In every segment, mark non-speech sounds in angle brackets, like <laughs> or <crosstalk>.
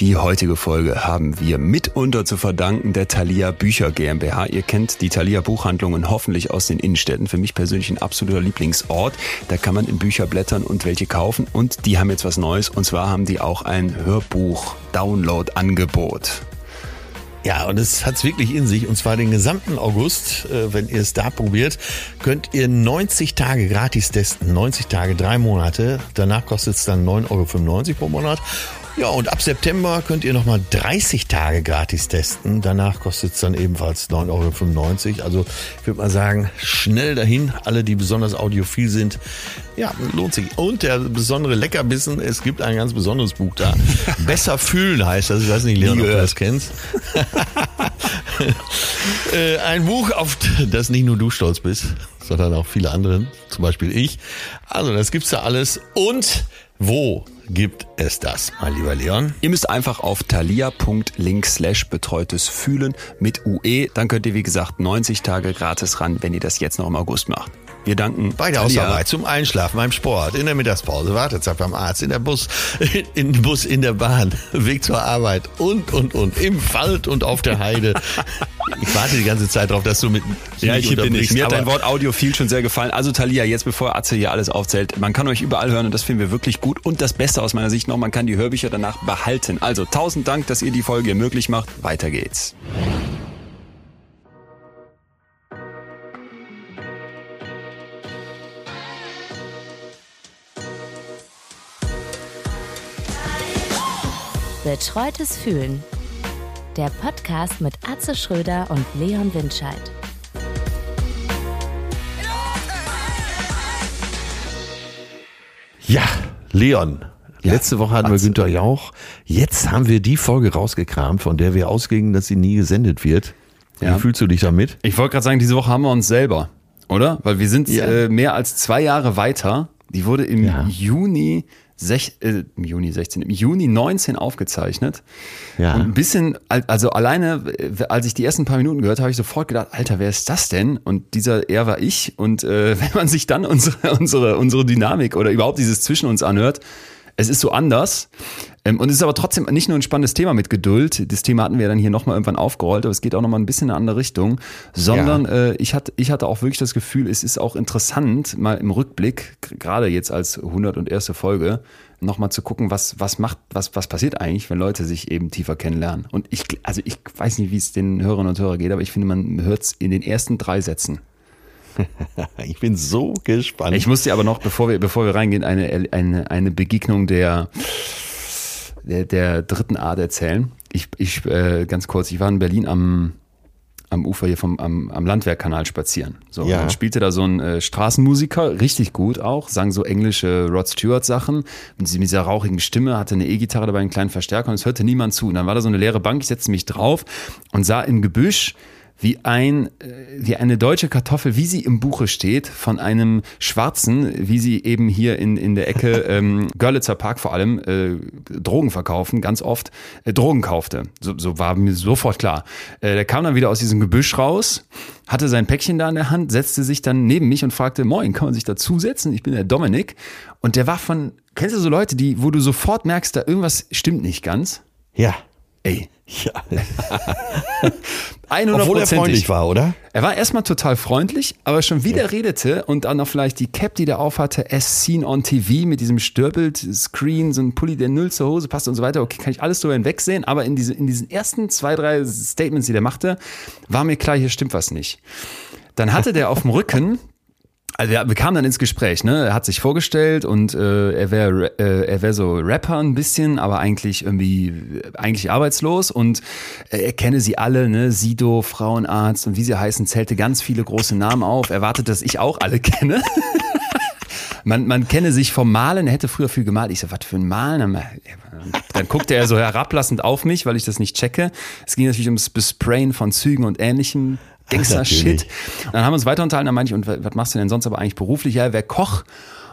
Die heutige Folge haben wir mitunter zu verdanken der Thalia Bücher GmbH. Ihr kennt die Thalia Buchhandlungen hoffentlich aus den Innenstädten. Für mich persönlich ein absoluter Lieblingsort. Da kann man in Bücher blättern und welche kaufen. Und die haben jetzt was Neues. Und zwar haben die auch ein Hörbuch-Download-Angebot. Ja, und es hat's wirklich in sich. Und zwar den gesamten August, äh, wenn ihr es da probiert, könnt ihr 90 Tage gratis testen. 90 Tage, drei Monate. Danach kostet es dann 9,95 Euro pro Monat. Ja, und ab September könnt ihr nochmal 30 Tage gratis testen. Danach kostet es dann ebenfalls 9,95 Euro. Also ich würde mal sagen, schnell dahin. Alle, die besonders audiophil sind, ja, lohnt sich. Und der besondere Leckerbissen, es gibt ein ganz besonderes Buch da. <laughs> Besser fühlen heißt das. Ich weiß nicht, Leon, ob du das kennst. <laughs> Äh, ein Buch, auf das nicht nur du stolz bist, sondern auch viele andere, zum Beispiel ich. Also, das gibt's da alles. Und wo gibt es das, mein lieber Leon? Ihr müsst einfach auf thalia.link slash betreutes Fühlen mit UE. Dann könnt ihr, wie gesagt, 90 Tage gratis ran, wenn ihr das jetzt noch im August macht. Wir danken. Bei der. Hausarbeit, zum Einschlafen, beim Sport, in der Mittagspause, Wartezeit beim Arzt, in der Bus, <laughs> in den Bus, in der Bahn, Weg zur Arbeit und, und, und, im Wald und auf der Heide. <laughs> Ich warte die ganze Zeit drauf, dass du mit Ja, ich bin nicht. Mir hat dein Wort Audio viel schon sehr gefallen. Also Talia, jetzt bevor Atze hier alles aufzählt, man kann euch überall hören und das finden wir wirklich gut. Und das Beste aus meiner Sicht noch, man kann die Hörbücher danach behalten. Also tausend Dank, dass ihr die Folge möglich macht. Weiter geht's. Betreutes Fühlen. Der Podcast mit Atze Schröder und Leon Windscheid. Ja, Leon. Ja, Letzte Woche hatten wir Atze. Günther Jauch. Jetzt haben wir die Folge rausgekramt, von der wir ausgingen, dass sie nie gesendet wird. Ja. Wie fühlst du dich damit? Ich wollte gerade sagen, diese Woche haben wir uns selber, oder? Weil wir sind Ja. äh, mehr als zwei Jahre weiter. Die wurde im Ja. Juni, sech, äh, im Juni 16, im Juni 19 aufgezeichnet. Ja. Und ein bisschen, al- also alleine, äh, als ich die ersten paar Minuten gehört habe, habe ich sofort gedacht, Alter, wer ist das denn? Und dieser er war ich. Und äh, <laughs> wenn man sich dann unsere, unsere, unsere Dynamik oder überhaupt dieses zwischen uns anhört, es ist so anders. Ähm, und es ist aber trotzdem nicht nur ein spannendes Thema mit Geduld. Das Thema hatten wir dann hier nochmal irgendwann aufgerollt, aber es geht auch nochmal ein bisschen in eine andere Richtung. Sondern äh, ich, hatte, ich hatte auch wirklich das Gefühl, es ist auch interessant, mal im Rückblick, gerade jetzt als 101. Folge, nochmal zu gucken, was, was macht, was, was passiert eigentlich, wenn Leute sich eben tiefer kennenlernen. Und ich, also ich weiß nicht, wie es den Hörerinnen und Hörern geht, aber ich finde, man hört es in den ersten drei Sätzen. <laughs> Ich bin so gespannt. Ich muss dir aber noch, bevor wir, bevor wir reingehen, eine, eine, eine Begegnung der, der, der dritten Art erzählen. Ich, ich äh, ganz kurz, ich war in Berlin am, am Ufer hier vom, am, am Landwehrkanal spazieren. So, Ja. und spielte da so ein äh, Straßenmusiker, richtig gut auch, sang so englische Rod Stewart Sachen mit dieser- mit dieser rauchigen Stimme, hatte eine E-Gitarre dabei, einen kleinen Verstärker und es hörte niemand zu. Und dann war da so eine leere Bank, ich setzte mich drauf und sah im Gebüsch, wie ein, äh, wie eine deutsche Kartoffel, wie sie im Buche steht, von einem Schwarzen, wie sie eben hier in, in der Ecke <laughs> ähm, Görlitzer Park vor allem äh, Drogen verkaufen, ganz oft äh, Drogen kaufte. So, so war mir sofort klar. Äh, der kam dann wieder aus diesem Gebüsch raus, hatte sein Päckchen da in der Hand, setzte sich dann neben mich und fragte, moin, kann man sich dazusetzen? Ich bin der Dominik. Und der war von, kennst du so Leute, die, wo du sofort merkst, da irgendwas stimmt nicht ganz? ja. Ey, ja. 100 <laughs> Obwohl er freundlich war, oder? Er war erstmal total freundlich, aber schon wieder redete und dann noch vielleicht die Cap, die der aufhatte, as seen on TV mit diesem Störbild-Screen, so ein Pulli, der null zur Hose passt und so weiter. Okay, kann ich alles drüber hinwegsehen, aber in, diese, in diesen ersten zwei, drei Statements, die der machte, war mir klar, hier stimmt was nicht. Dann hatte der auf dem Rücken also ja, wir kamen dann ins Gespräch, ne? Er hat sich vorgestellt und äh, er wäre äh, er wäre so Rapper ein bisschen, aber eigentlich irgendwie eigentlich arbeitslos und äh, er kenne sie alle, ne? Sido, Frauenarzt und wie sie heißen, zählte ganz viele große Namen auf. Erwartet, dass ich auch alle <laughs> kenne. Man, man kenne sich vom Malen, er hätte früher viel gemalt. Ich so, was für ein Malen? Dann, guckte er so herablassend auf mich, weil ich das nicht checke. Es ging natürlich ums Besprayen von Zügen und ähnlichem Gangster-Shit. Natürlich. Dann haben wir uns weiter unterhalten, dann meinte ich, und wa- was machst du denn sonst aber eigentlich beruflich? Ja, er wäre Koch.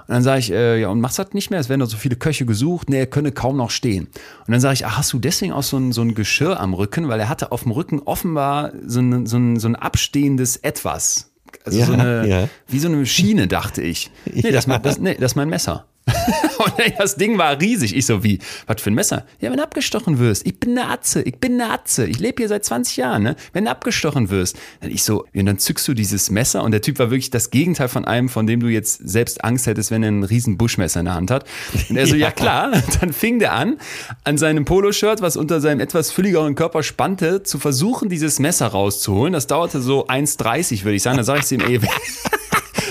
Und dann sage ich, äh, ja, und machst das nicht mehr? Es werden doch so viele Köche gesucht. Nee, er könne kaum noch stehen. Und dann sage ich, ach, hast du deswegen auch so ein, so ein Geschirr am Rücken? Weil er hatte auf dem Rücken offenbar so ein, so ein, so ein abstehendes Etwas. Also Ja, so eine, ja. wie so eine Schiene, dachte ich. Nee, <laughs> das, ist mein- das, nee, das ist mein Messer. <laughs> und das Ding war riesig. Ich so, wie, was für ein Messer? Ja, wenn du abgestochen wirst. Ich bin eine Atze, ich bin eine Atze. Ich lebe hier seit 20 Jahren, ne? Wenn du abgestochen wirst. Dann ich so, und dann zückst du dieses Messer und der Typ war wirklich das Gegenteil von einem, von dem du jetzt selbst Angst hättest, wenn er ein riesen Buschmesser in der Hand hat. Und er so, <laughs> ja, ja klar. Dann fing der an, an seinem Poloshirt, was unter seinem etwas fülligeren Körper spannte, zu versuchen, dieses Messer rauszuholen. Das dauerte so 1,30, würde ich sagen. Dann sage ich zu ihm, ey, <laughs>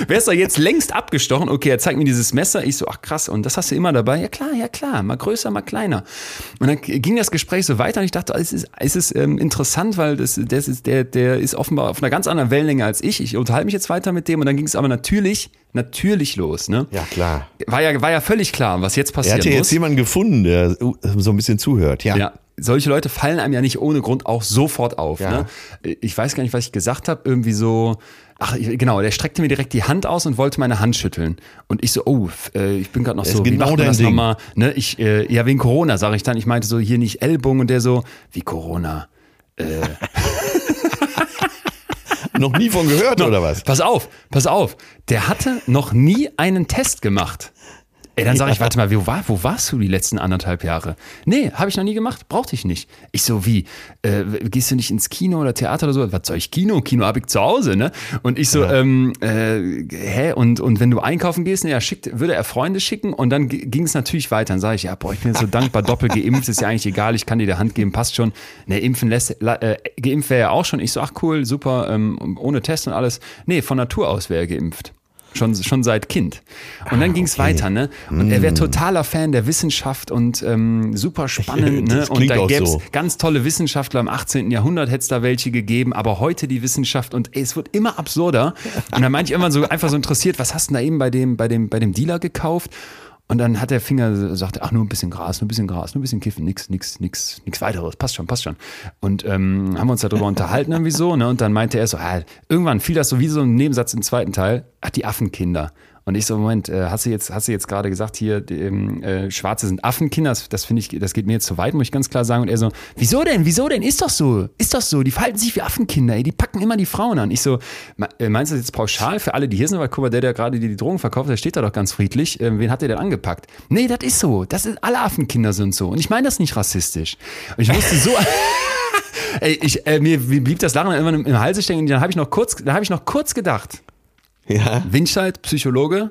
wärst du jetzt längst abgestochen. Okay, er zeigt mir dieses Messer. Ich so, ach krass, und das hast du immer dabei? Ja klar, ja klar, mal größer, mal kleiner. Und dann ging das Gespräch so weiter und ich dachte, es ist, es ist ähm, interessant, weil das, das ist, der, der ist offenbar auf einer ganz anderen Wellenlänge als ich. Ich unterhalte mich jetzt weiter mit dem und dann ging es aber natürlich natürlich los. Ne? Ja, klar. War ja, war ja völlig klar, was jetzt passiert. Er hatte jetzt jemanden gefunden, der so ein bisschen zuhört. Ja. ja. Solche Leute fallen einem ja nicht ohne Grund auch sofort auf. Ja. Ne? Ich weiß gar nicht, was ich gesagt habe. Irgendwie so, Ach, genau, der streckte mir direkt die Hand aus und wollte meine Hand schütteln. Und ich so, oh, äh, ich bin gerade noch so, wie genau macht man das nochmal? Ne, ich, äh, ja, wegen Corona, sage ich dann. Ich meinte so, hier nicht Ellbogen und der so, wie Corona? Äh. <laughs> noch nie von gehört, oder was? Pass auf, pass auf. Der hatte noch nie einen Test gemacht. Ey, dann sage ich, warte mal, wo, war, wo warst du die letzten anderthalb Jahre? Nee, habe ich noch nie gemacht, brauchte ich nicht. Ich so, wie, äh, gehst du nicht ins Kino oder Theater oder so? Was soll ich Kino? Kino habe ich zu Hause, ne? Und ich so, ja. ähm, äh, hä? Und, und wenn du einkaufen gehst, ne, ja, schickt, würde er Freunde schicken und dann ging es natürlich weiter. Dann sage ich, ja, boah, ich bin so dankbar, <laughs> doppelt geimpft, ist ja eigentlich egal, ich kann dir die Hand geben, passt schon. Ne, impfen lässt, äh, geimpft wäre ja auch schon. Ich so, ach cool, super, ähm, ohne Test und alles. Nee, von Natur aus wäre er geimpft. Schon, schon seit Kind. Und dann ah, ging es okay. weiter, ne? Und mm. er wäre mm. totaler Fan der Wissenschaft und ähm, super spannend, <laughs> ne? Und da gäbe es so. ganz tolle Wissenschaftler im 18. Jahrhundert, hätte es da welche gegeben, aber heute die Wissenschaft und ey, es wird immer absurder. Und dann meinte ich immer so einfach so interessiert, was hast du da eben bei dem, bei dem, bei dem Dealer gekauft? Und dann hat der Finger sagte, ach nur ein bisschen Gras, nur ein bisschen Gras, nur ein bisschen Kiffen, nix, nix, nix, nix weiteres, passt schon, passt schon. Und ähm, haben wir uns darüber unterhalten irgendwie so, ne? Und dann meinte er so, ah, irgendwann fiel das so wie so ein Nebensatz im zweiten Teil, ach die Affenkinder. Und ich so, Moment, äh, hast du jetzt, hast du jetzt gerade gesagt, hier, die, ähm, äh, Schwarze sind Affenkinder, das, das finde ich, das geht mir jetzt zu weit, muss ich ganz klar sagen. Und er so, wieso denn, wieso denn? Ist doch so, ist doch so, die verhalten sich wie Affenkinder, ey, die packen immer die Frauen an. Ich so, äh, meinst du das jetzt pauschal für alle, die hier sind? Weil guck mal, der, der gerade die, die Drogen verkauft, der steht da doch ganz friedlich. Äh, wen hat der denn angepackt? Nee, das ist so, das ist, alle Affenkinder sind so. Und ich meine das nicht rassistisch. Und ich musste so... <laughs> Ey, ich, äh, mir blieb das Lachen immer im, Halse stecken. Dann habe ich noch kurz, da habe ich noch kurz gedacht. Ja. Winscheid, Psychologe,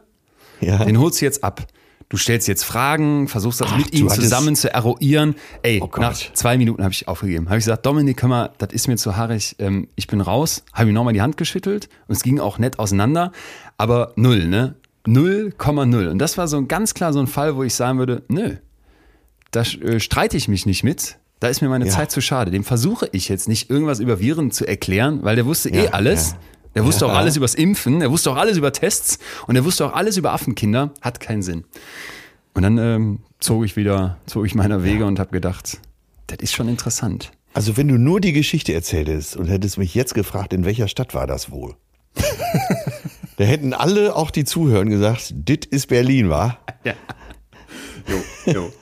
ja. den holst du jetzt ab. Du stellst jetzt Fragen, versuchst das Ach, mit ihm zusammen zu eruieren. Ey, oh nach zwei Minuten habe ich aufgegeben. Habe ich gesagt, Dominik, hör mal, das ist mir zu haarig. Ähm, ich bin raus. Habe ihm nochmal die Hand geschüttelt und es ging auch nett auseinander. Aber null, ne? 0,0. Und das war so ein ganz klar so ein Fall, wo ich sagen würde, nö, da äh, streite ich mich nicht mit. Da ist mir meine ja. Zeit zu schade. Dem versuche ich jetzt nicht irgendwas über Viren zu erklären, weil der wusste eh ja, eh alles. Ja. Der wusste auch alles übers Impfen, er wusste auch alles über Tests und er wusste auch alles über Affenkinder. Hat keinen Sinn. Und dann ähm, zog ich wieder, zog ich meiner Wege ja. und habe gedacht, das ist schon interessant. Also wenn du nur die Geschichte erzähltest und hättest mich jetzt gefragt, in welcher Stadt war das wohl? <laughs> da hätten alle, auch die Zuhören, gesagt, dit ist Berlin, war? Ja. Jo, jo.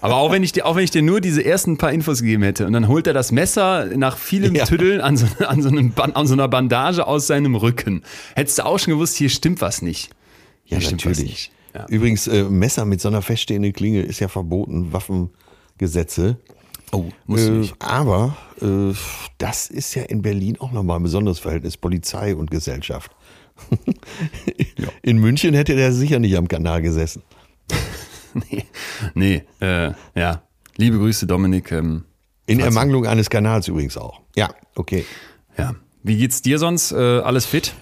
Aber auch wenn, ich dir, auch wenn ich dir nur diese ersten paar Infos gegeben hätte und dann holt er das Messer nach vielem ja. Tüddeln an so, an, so einem, an so einer Bandage aus seinem Rücken, hättest du auch schon gewusst, hier stimmt was nicht. Hier ja, natürlich. Ja. Übrigens, äh, Messer mit so einer feststehenden Klinge ist ja verboten, Waffengesetze. Oh, muss äh, nicht. Aber äh, das ist ja in Berlin auch nochmal ein besonderes Verhältnis, Polizei und Gesellschaft. <laughs> In München hätte der sicher nicht am Kanal gesessen. <laughs> nee, nee äh, ja. Liebe Grüße, Dominik. Ähm, In Ermangelung eines Kanals übrigens auch. Ja, okay. Ja. Wie geht's dir sonst? Äh, alles fit?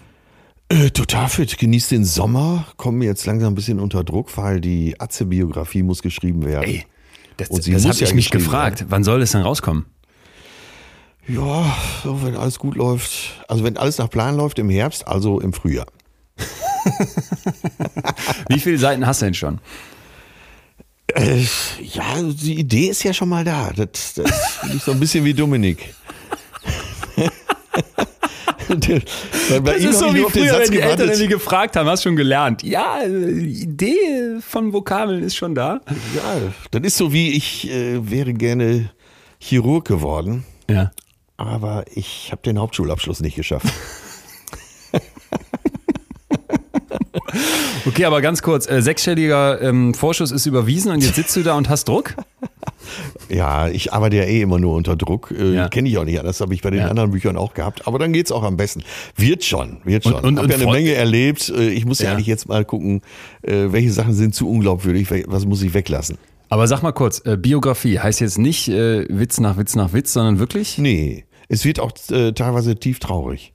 Äh, total fit. Genieß den Sommer. Kommen jetzt langsam ein bisschen unter Druck, weil die Atze-Biografie muss geschrieben werden. Ey, das, das habe ich mich gefragt. Werden. Wann soll das denn rauskommen? Ja, wenn alles gut läuft. Also wenn alles nach Plan läuft im Herbst, also im Frühjahr. <laughs> Wie viele Seiten hast du denn schon? Äh, ja, die Idee ist ja schon mal da. Das, das finde ich so ein bisschen wie Dominik. Das ist so wie früher, wenn die Eltern irgendwie gefragt haben, hast du schon gelernt. Ja, die Idee von Vokabeln ist schon da. Ja, das ist so wie ich äh, wäre gerne Chirurg geworden. Ja. Aber ich habe den Hauptschulabschluss nicht geschafft. <laughs> <laughs> Okay, aber ganz kurz, äh, sechsstelliger ähm, Vorschuss ist überwiesen und jetzt sitzt du da und hast Druck? <laughs> Ja, ich arbeite ja eh immer nur unter Druck. Äh, Ja. Kenne ich auch nicht anders, habe ich bei den Ja. anderen Büchern auch gehabt. Aber dann geht's auch am besten. Wird schon, wird schon. Und- und- hab und ja eine Freund- Menge erlebt. Äh, Ich muss ja, Ja. eigentlich jetzt mal gucken, äh, welche Sachen sind zu unglaubwürdig, was muss ich weglassen. Aber sag mal kurz, äh, Biografie heißt jetzt nicht äh, Witz nach Witz nach Witz, sondern wirklich? Nee, es wird auch äh, teilweise tief traurig.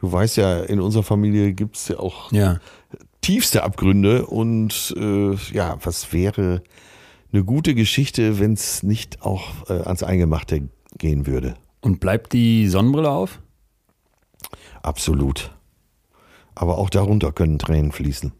Du weißt ja, in unserer Familie gibt's ja auch Ja. tiefste Abgründe und äh, ja, was wäre eine gute Geschichte, wenn es nicht auch äh, ans Eingemachte gehen würde? Und bleibt die Sonnenbrille auf? Absolut. Aber auch darunter können Tränen fließen.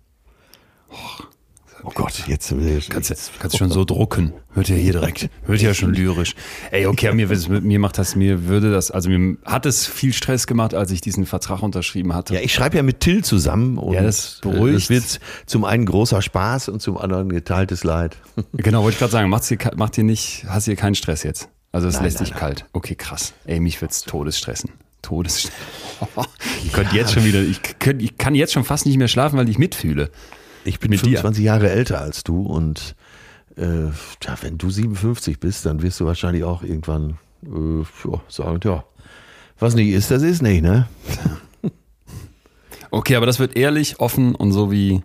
Oh Gott, jetzt will Kannst, du- kannst du schon so drucken. Hört ja hier direkt. Hört ja schon lyrisch. Ey, okay, mir, mir macht das, mir würde das, also mir hat es viel Stress gemacht, als ich diesen Vertrag unterschrieben hatte. Ja, ich schreibe ja mit Till zusammen und Ja, das äh, beruhigt. Es wird zum einen großer Spaß und zum anderen geteiltes Leid. <laughs> Genau, wollte ich gerade sagen, macht's dir, macht dir nicht, hast dir keinen Stress jetzt. Also es Nein, lässt nein, dich nein. kalt. Okay, krass. Ey, mich wird's todesstressen. Todesstress. <laughs> Ich könnte jetzt schon wieder, ich, könnt, ich kann jetzt schon fast nicht mehr schlafen, weil ich mitfühle. Ich bin Mit dir. 25 Jahre älter als du und äh, ja, wenn du 57 bist, dann wirst du wahrscheinlich auch irgendwann äh, ja, sagen, ja, was nicht ist, das ist nicht, ne? <laughs> Okay, aber das wird ehrlich, offen und so wie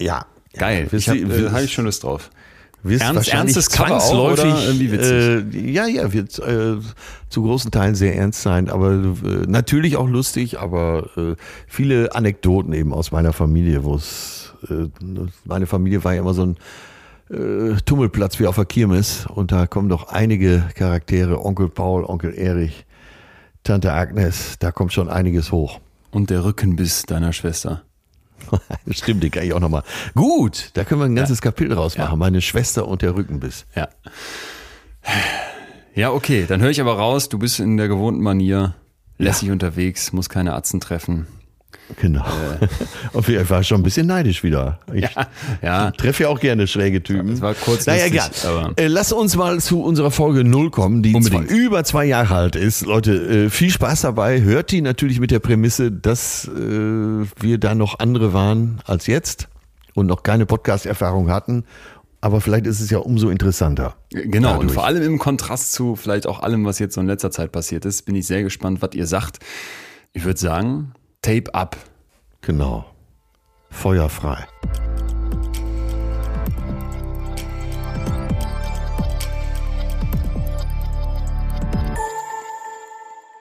Ja. geil. Ich habe wirst- hab ich schon Lust drauf. wirst Ernst- ernstes auch, zwangsläufig oder? irgendwie witzig. Äh, ja, ja, wird äh, zu großen Teilen sehr ernst sein, aber äh, natürlich auch lustig, aber äh, viele Anekdoten eben aus meiner Familie, wo es äh, meine Familie war ja immer so ein äh, Tummelplatz wie auf der Kirmes und da kommen doch einige Charaktere, Onkel Paul, Onkel Erich, Tante Agnes, da kommt schon einiges hoch. Und der Rückenbiss deiner Schwester. <laughs> Stimmt, den kann ich auch nochmal. Gut, da können wir ein ganzes Kapitel draus machen. Ja. Meine Schwester und der Rückenbiss. Ja. Ja, okay, dann höre ich aber raus, du bist in der gewohnten Manier lässig unterwegs, musst keine Atzen treffen. Genau. Und ich war schon ein bisschen neidisch wieder. Ich Ja, ja. treffe ja auch gerne schräge Typen. Es war kurz Naja, egal. Äh, lass uns mal zu unserer Folge Null kommen, die zwar über zwei Jahre alt ist. Leute, äh, viel Spaß dabei. Hört die natürlich mit der Prämisse, dass äh, wir da noch andere waren als jetzt und noch keine Podcast-Erfahrung hatten. Aber vielleicht ist es ja umso interessanter. Genau, und Dadurch. vor allem im Kontrast zu vielleicht auch allem, was jetzt so in letzter Zeit passiert ist, bin ich sehr gespannt, was ihr sagt. Ich würde sagen, Tape up. Genau. Feuerfrei.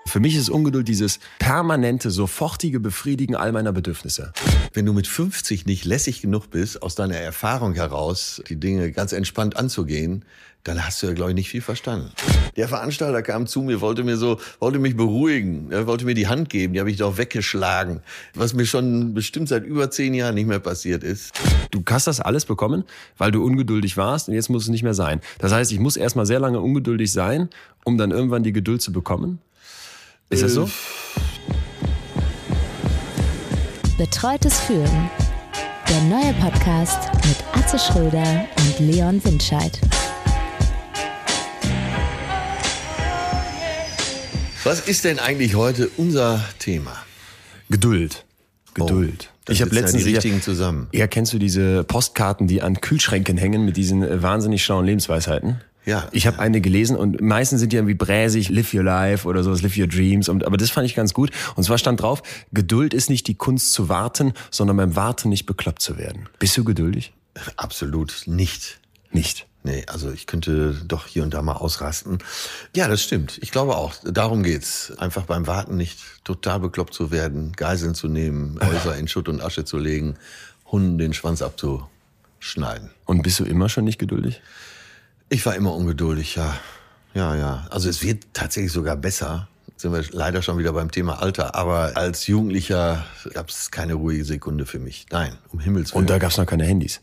Für mich ist Ungeduld dieses permanente, sofortige Befriedigen all meiner Bedürfnisse. Wenn du mit 50 nicht lässig genug bist, aus deiner Erfahrung heraus die Dinge ganz entspannt anzugehen, dann hast du ja, glaube ich, nicht viel verstanden. Der Veranstalter kam zu mir, wollte mir so, wollte mich beruhigen, er wollte mir die Hand geben, die habe ich doch weggeschlagen, was mir schon bestimmt seit über zehn Jahren nicht mehr passiert ist. Du hast das alles bekommen, weil du ungeduldig warst und jetzt muss es nicht mehr sein. Das heißt, ich muss erstmal sehr lange ungeduldig sein, um dann irgendwann die Geduld zu bekommen. Ist das Äh, so? Betreutes Führen. Der neue Podcast mit Atze Schröder und Leon Windscheid. Was ist denn eigentlich heute unser Thema? Geduld. Geduld. Oh, ich habe ja letztens die richtigen zusammen. Ja, kennst du diese Postkarten, die an Kühlschränken hängen mit diesen äh, wahnsinnig schlauen Lebensweisheiten? Ja. Ich habe eine gelesen und meistens sind die irgendwie bräsig, live your life oder sowas, live your dreams. Und, aber das fand ich ganz gut. Und zwar stand drauf, Geduld ist nicht die Kunst zu warten, sondern beim Warten nicht bekloppt zu werden. Bist du geduldig? Absolut nicht. Nicht. Nee, also ich könnte doch hier und da mal ausrasten. Ja, das stimmt. Ich glaube auch. Darum geht's. Einfach beim Warten nicht total bekloppt zu werden, Geiseln zu nehmen, <laughs> Häuser in Schutt und Asche zu legen, Hunden den Schwanz abzuschneiden. Und bist du immer schon nicht geduldig? Ich war immer ungeduldig, ja. Ja, ja. Also es wird tatsächlich sogar besser. Jetzt sind wir leider schon wieder beim Thema Alter. Aber als Jugendlicher gab es keine ruhige Sekunde für mich. Nein, um Himmels Willen. Und da gab's noch keine Handys.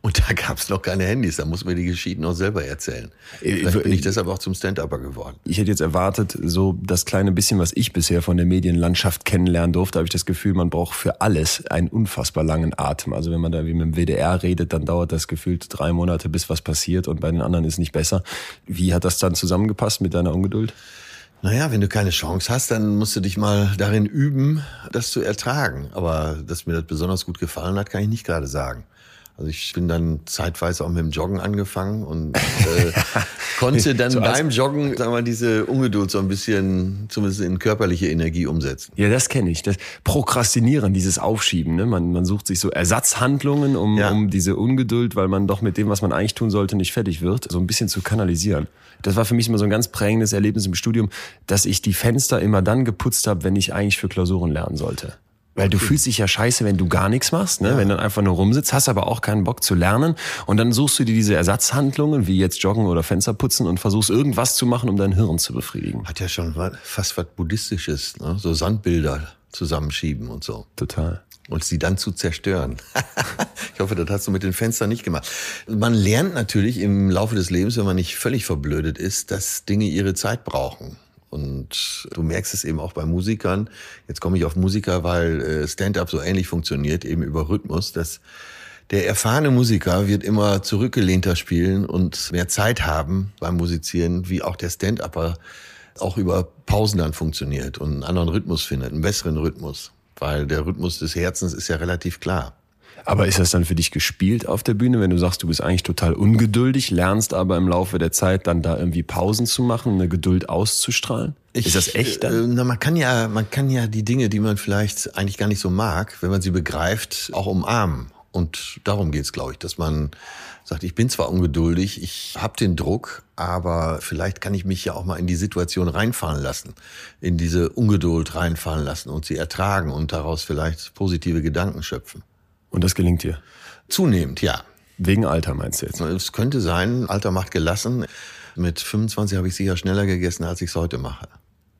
Und da gab es noch keine Handys, da muss mir die Geschichten auch selber erzählen. Äh, Vielleicht bin äh, ich deshalb auch zum Stand-Upper geworden. Ich hätte jetzt erwartet, so das kleine bisschen, was ich bisher von der Medienlandschaft kennenlernen durfte, habe ich das Gefühl, man braucht für alles einen unfassbar langen Atem. Also wenn man da wie mit dem WDR redet, dann dauert das gefühlt drei Monate, bis was passiert und bei den anderen ist nicht besser. Wie hat das dann zusammengepasst mit deiner Ungeduld? Naja, wenn du keine Chance hast, dann musst du dich mal darin üben, das zu ertragen. Aber dass mir das besonders gut gefallen hat, kann ich nicht gerade sagen. Also ich bin dann zeitweise auch mit dem Joggen angefangen und äh, <laughs> konnte dann beim Joggen, sagen wir mal, diese Ungeduld so ein bisschen zumindest in körperliche Energie umsetzen. Ja, das kenne ich. Das Prokrastinieren, dieses Aufschieben. Ne? Man, man sucht sich so Ersatzhandlungen, um, Ja. um diese Ungeduld, weil man doch mit dem, was man eigentlich tun sollte, nicht fertig wird, so ein bisschen zu kanalisieren. Das war für mich immer so ein ganz prägendes Erlebnis im Studium, dass ich die Fenster immer dann geputzt habe, wenn ich eigentlich für Klausuren lernen sollte. Weil du fühlst dich ja scheiße, wenn du gar nichts machst, ne? wenn du dann einfach nur rumsitzt, hast aber auch keinen Bock zu lernen und dann suchst du dir diese Ersatzhandlungen, wie jetzt Joggen oder Fenster putzen und versuchst irgendwas zu machen, um dein Hirn zu befriedigen. Hat ja schon fast was Buddhistisches, ne? so Sandbilder zusammenschieben und so. Total. und sie dann zu zerstören. <laughs> ich hoffe, das hast du mit den Fenstern nicht gemacht. Man lernt natürlich im Laufe des Lebens, wenn man nicht völlig verblödet ist, dass Dinge ihre Zeit brauchen. Und du merkst es eben auch bei Musikern. Jetzt komme ich auf Musiker, weil äh, Stand-up so ähnlich funktioniert, eben über Rhythmus, dass der erfahrene Musiker wird immer zurückgelehnter spielen und mehr Zeit haben beim Musizieren, wie auch der Stand-Upper auch über Pausen dann funktioniert und einen anderen Rhythmus findet, einen besseren Rhythmus. Weil der Rhythmus des Herzens ist ja relativ klar. Aber ist das dann für dich gespielt auf der Bühne, wenn du sagst, du bist eigentlich total ungeduldig, lernst aber im Laufe der Zeit dann da irgendwie Pausen zu machen, eine Geduld auszustrahlen? ist das echt Äh, dann? na, man kann ja, man kann ja die Dinge, die man vielleicht eigentlich gar nicht so mag, wenn man sie begreift, auch umarmen. Und darum geht's, glaube ich, dass man sagt, ich bin zwar ungeduldig, ich habe den Druck, aber vielleicht kann ich mich ja auch mal in die Situation reinfallen lassen, in diese Ungeduld reinfallen lassen und sie ertragen und daraus vielleicht positive Gedanken schöpfen. Und das gelingt dir? Zunehmend, ja. Wegen Alter meinst du jetzt? Es könnte sein, Alter macht gelassen. Mit 25 habe ich sicher schneller gegessen, als ich es heute mache.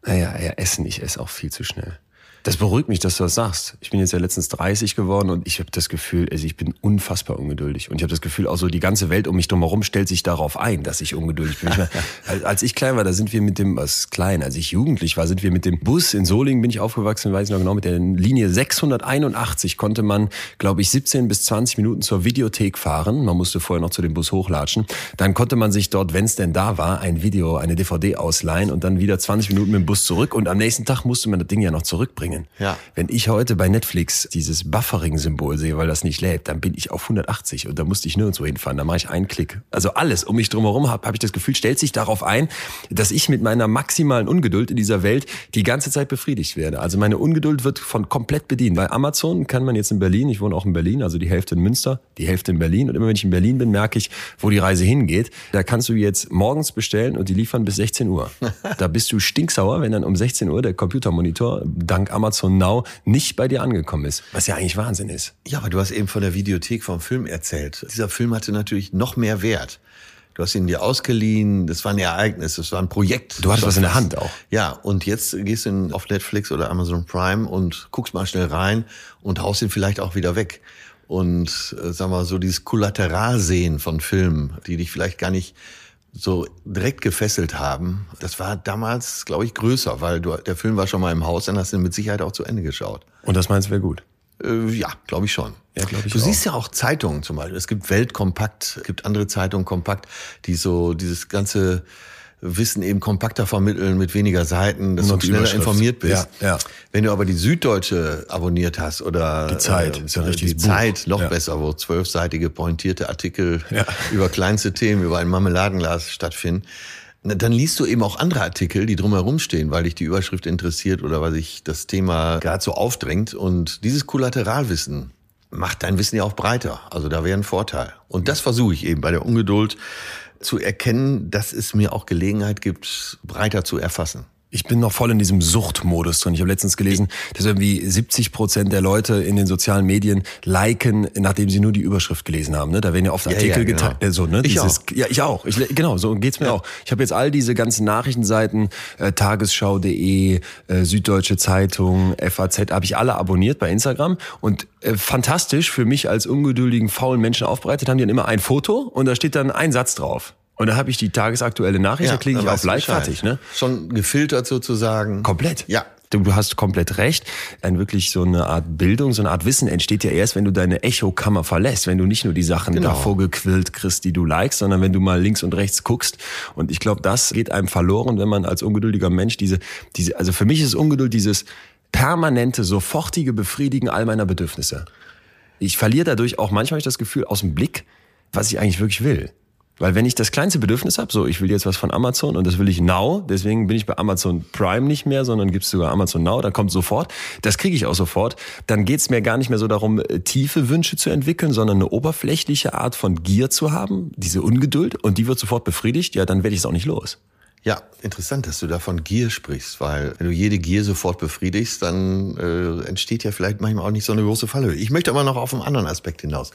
Naja, ja, essen, ich esse auch viel zu schnell. Das beruhigt mich, dass du das sagst. Ich bin jetzt ja letztens 30 geworden und ich habe das Gefühl, also ich bin unfassbar ungeduldig. Und ich habe das Gefühl, auch so die ganze Welt um mich drumherum stellt sich darauf ein, dass ich ungeduldig bin. Ich meine, <laughs> als- ich klein war, da sind wir mit dem, was klein, als ich jugendlich war, sind wir mit dem Bus in Solingen, bin ich aufgewachsen, weiß ich noch genau, mit der Linie 681 konnte man, glaube ich, 17 bis 20 Minuten zur Videothek fahren. Man musste vorher noch zu dem Bus hochlatschen. Dann konnte man sich dort, wenn es denn da war, ein Video, eine DVD ausleihen und dann wieder 20 Minuten mit dem Bus zurück. Und am nächsten Tag musste man das Ding ja noch zurückbringen. Ja. Wenn ich heute bei Netflix dieses Buffering-Symbol sehe, weil das nicht lädt, dann bin ich auf 180 und da musste ich nirgendwo hinfahren. Da mache ich einen Klick. Also alles um mich drumherum habe hab ich das Gefühl, stellt sich darauf ein, dass ich mit meiner maximalen Ungeduld in dieser Welt die ganze Zeit befriedigt werde. Also meine Ungeduld wird von komplett bedient. Bei Amazon kann man jetzt in Berlin, ich wohne auch in Berlin, also die Hälfte in Münster, die Hälfte in Berlin. Und immer wenn ich in Berlin bin, merke ich, wo die Reise hingeht. Da kannst du jetzt morgens bestellen und die liefern bis 16 Uhr. <laughs> Da bist du stinksauer, wenn dann um 16 Uhr der Computermonitor dank Amazon Now nicht bei dir angekommen ist. Was ja eigentlich Wahnsinn ist. Ja, aber du hast eben von der Videothek vom Film erzählt. Dieser Film hatte natürlich noch mehr Wert. Du hast ihn dir ausgeliehen, das war ein Ereignis, das war ein Projekt. Du hattest was in der Hand auch. Ja, und jetzt gehst du in- auf Netflix oder Amazon Prime und guckst mal schnell rein und haust ihn vielleicht auch wieder weg. Und äh, sag mal, so dieses Kollateralsehen von Filmen, die dich vielleicht gar nicht so direkt gefesselt haben, das war damals, glaube ich, größer, weil du, der Film war schon mal im Haus, dann hast du ihn mit Sicherheit auch zu Ende geschaut. Und das meinst du wäre gut. Äh, ja, glaube ich schon. Ja, glaub ich du auch. siehst ja auch Zeitungen zum Beispiel. Es gibt Weltkompakt, es gibt andere Zeitungen kompakt, die so dieses ganze Wissen eben kompakter vermitteln mit weniger Seiten, dass Nur du schneller informiert bist. Ja, ja. Wenn du aber die Süddeutsche abonniert hast oder Die Zeit, äh, ist ja ein richtiges die Buch. Zeit noch Ja. besser, wo zwölfseitige pointierte Artikel Ja. über kleinste Themen, über ein Marmeladenglas stattfinden. Na, Dann liest du eben auch andere Artikel, die drumherum stehen, weil dich die Überschrift interessiert oder weil sich das Thema gerade so aufdrängt. Und dieses Kollateralwissen macht dein Wissen ja auch breiter. Also da wäre ein Vorteil. Und das versuche ich eben bei der Ungeduld zu erkennen, dass es mir auch Gelegenheit gibt, breiter zu erfassen. Ich bin noch voll in diesem Suchtmodus drin. Ich habe letztens gelesen, dass irgendwie 70 Prozent der Leute in den sozialen Medien liken, nachdem sie nur die Überschrift gelesen haben. Ne? Da werden ja oft Ja, Artikel ja, genau. geteilt. So, ne? Ich auch. Ja, ich auch. Ich, genau, so geht's mir auch. Ich habe jetzt all diese ganzen Nachrichtenseiten, äh, tagesschau.de, äh, Süddeutsche Zeitung, FAZ, habe ich alle abonniert bei Instagram. Und äh, fantastisch für mich als ungeduldigen, faulen Menschen aufbereitet, haben die dann immer ein Foto und da steht dann ein Satz drauf. Und da habe ich die tagesaktuelle Nachricht, da klicke ich dann Like, Bescheid. fertig. Ne? Schon gefiltert sozusagen. Komplett. Ja. Du hast komplett recht. Ein wirklich so eine Art Bildung, so eine Art Wissen entsteht ja erst, wenn du deine Echokammer verlässt, wenn du nicht nur die Sachen Genau. davor gequillt kriegst, die du likest, sondern wenn du mal links und rechts guckst. Und ich glaube, das geht einem verloren, wenn man als ungeduldiger Mensch diese, diese, also für mich ist Ungeduld dieses permanente, sofortige Befriedigen all meiner Bedürfnisse. Ich verliere dadurch auch manchmal das Gefühl aus dem Blick, was ich eigentlich wirklich will. Weil wenn ich das kleinste Bedürfnis habe, so ich will jetzt was von Amazon und das will ich now, deswegen bin ich bei Amazon Prime nicht mehr, sondern gibt's sogar Amazon Now, dann kommt sofort, das kriege ich auch sofort, dann geht's mir gar nicht mehr so darum, äh, tiefe Wünsche zu entwickeln, sondern eine oberflächliche Art von Gier zu haben, diese Ungeduld und die wird sofort befriedigt, ja, dann werde ich es auch nicht los. Ja, interessant, dass du da von Gier sprichst, weil wenn du jede Gier sofort befriedigst, dann äh, entsteht ja vielleicht manchmal auch nicht so eine große Fallhöhe. Ich möchte aber noch auf einen anderen Aspekt hinaus.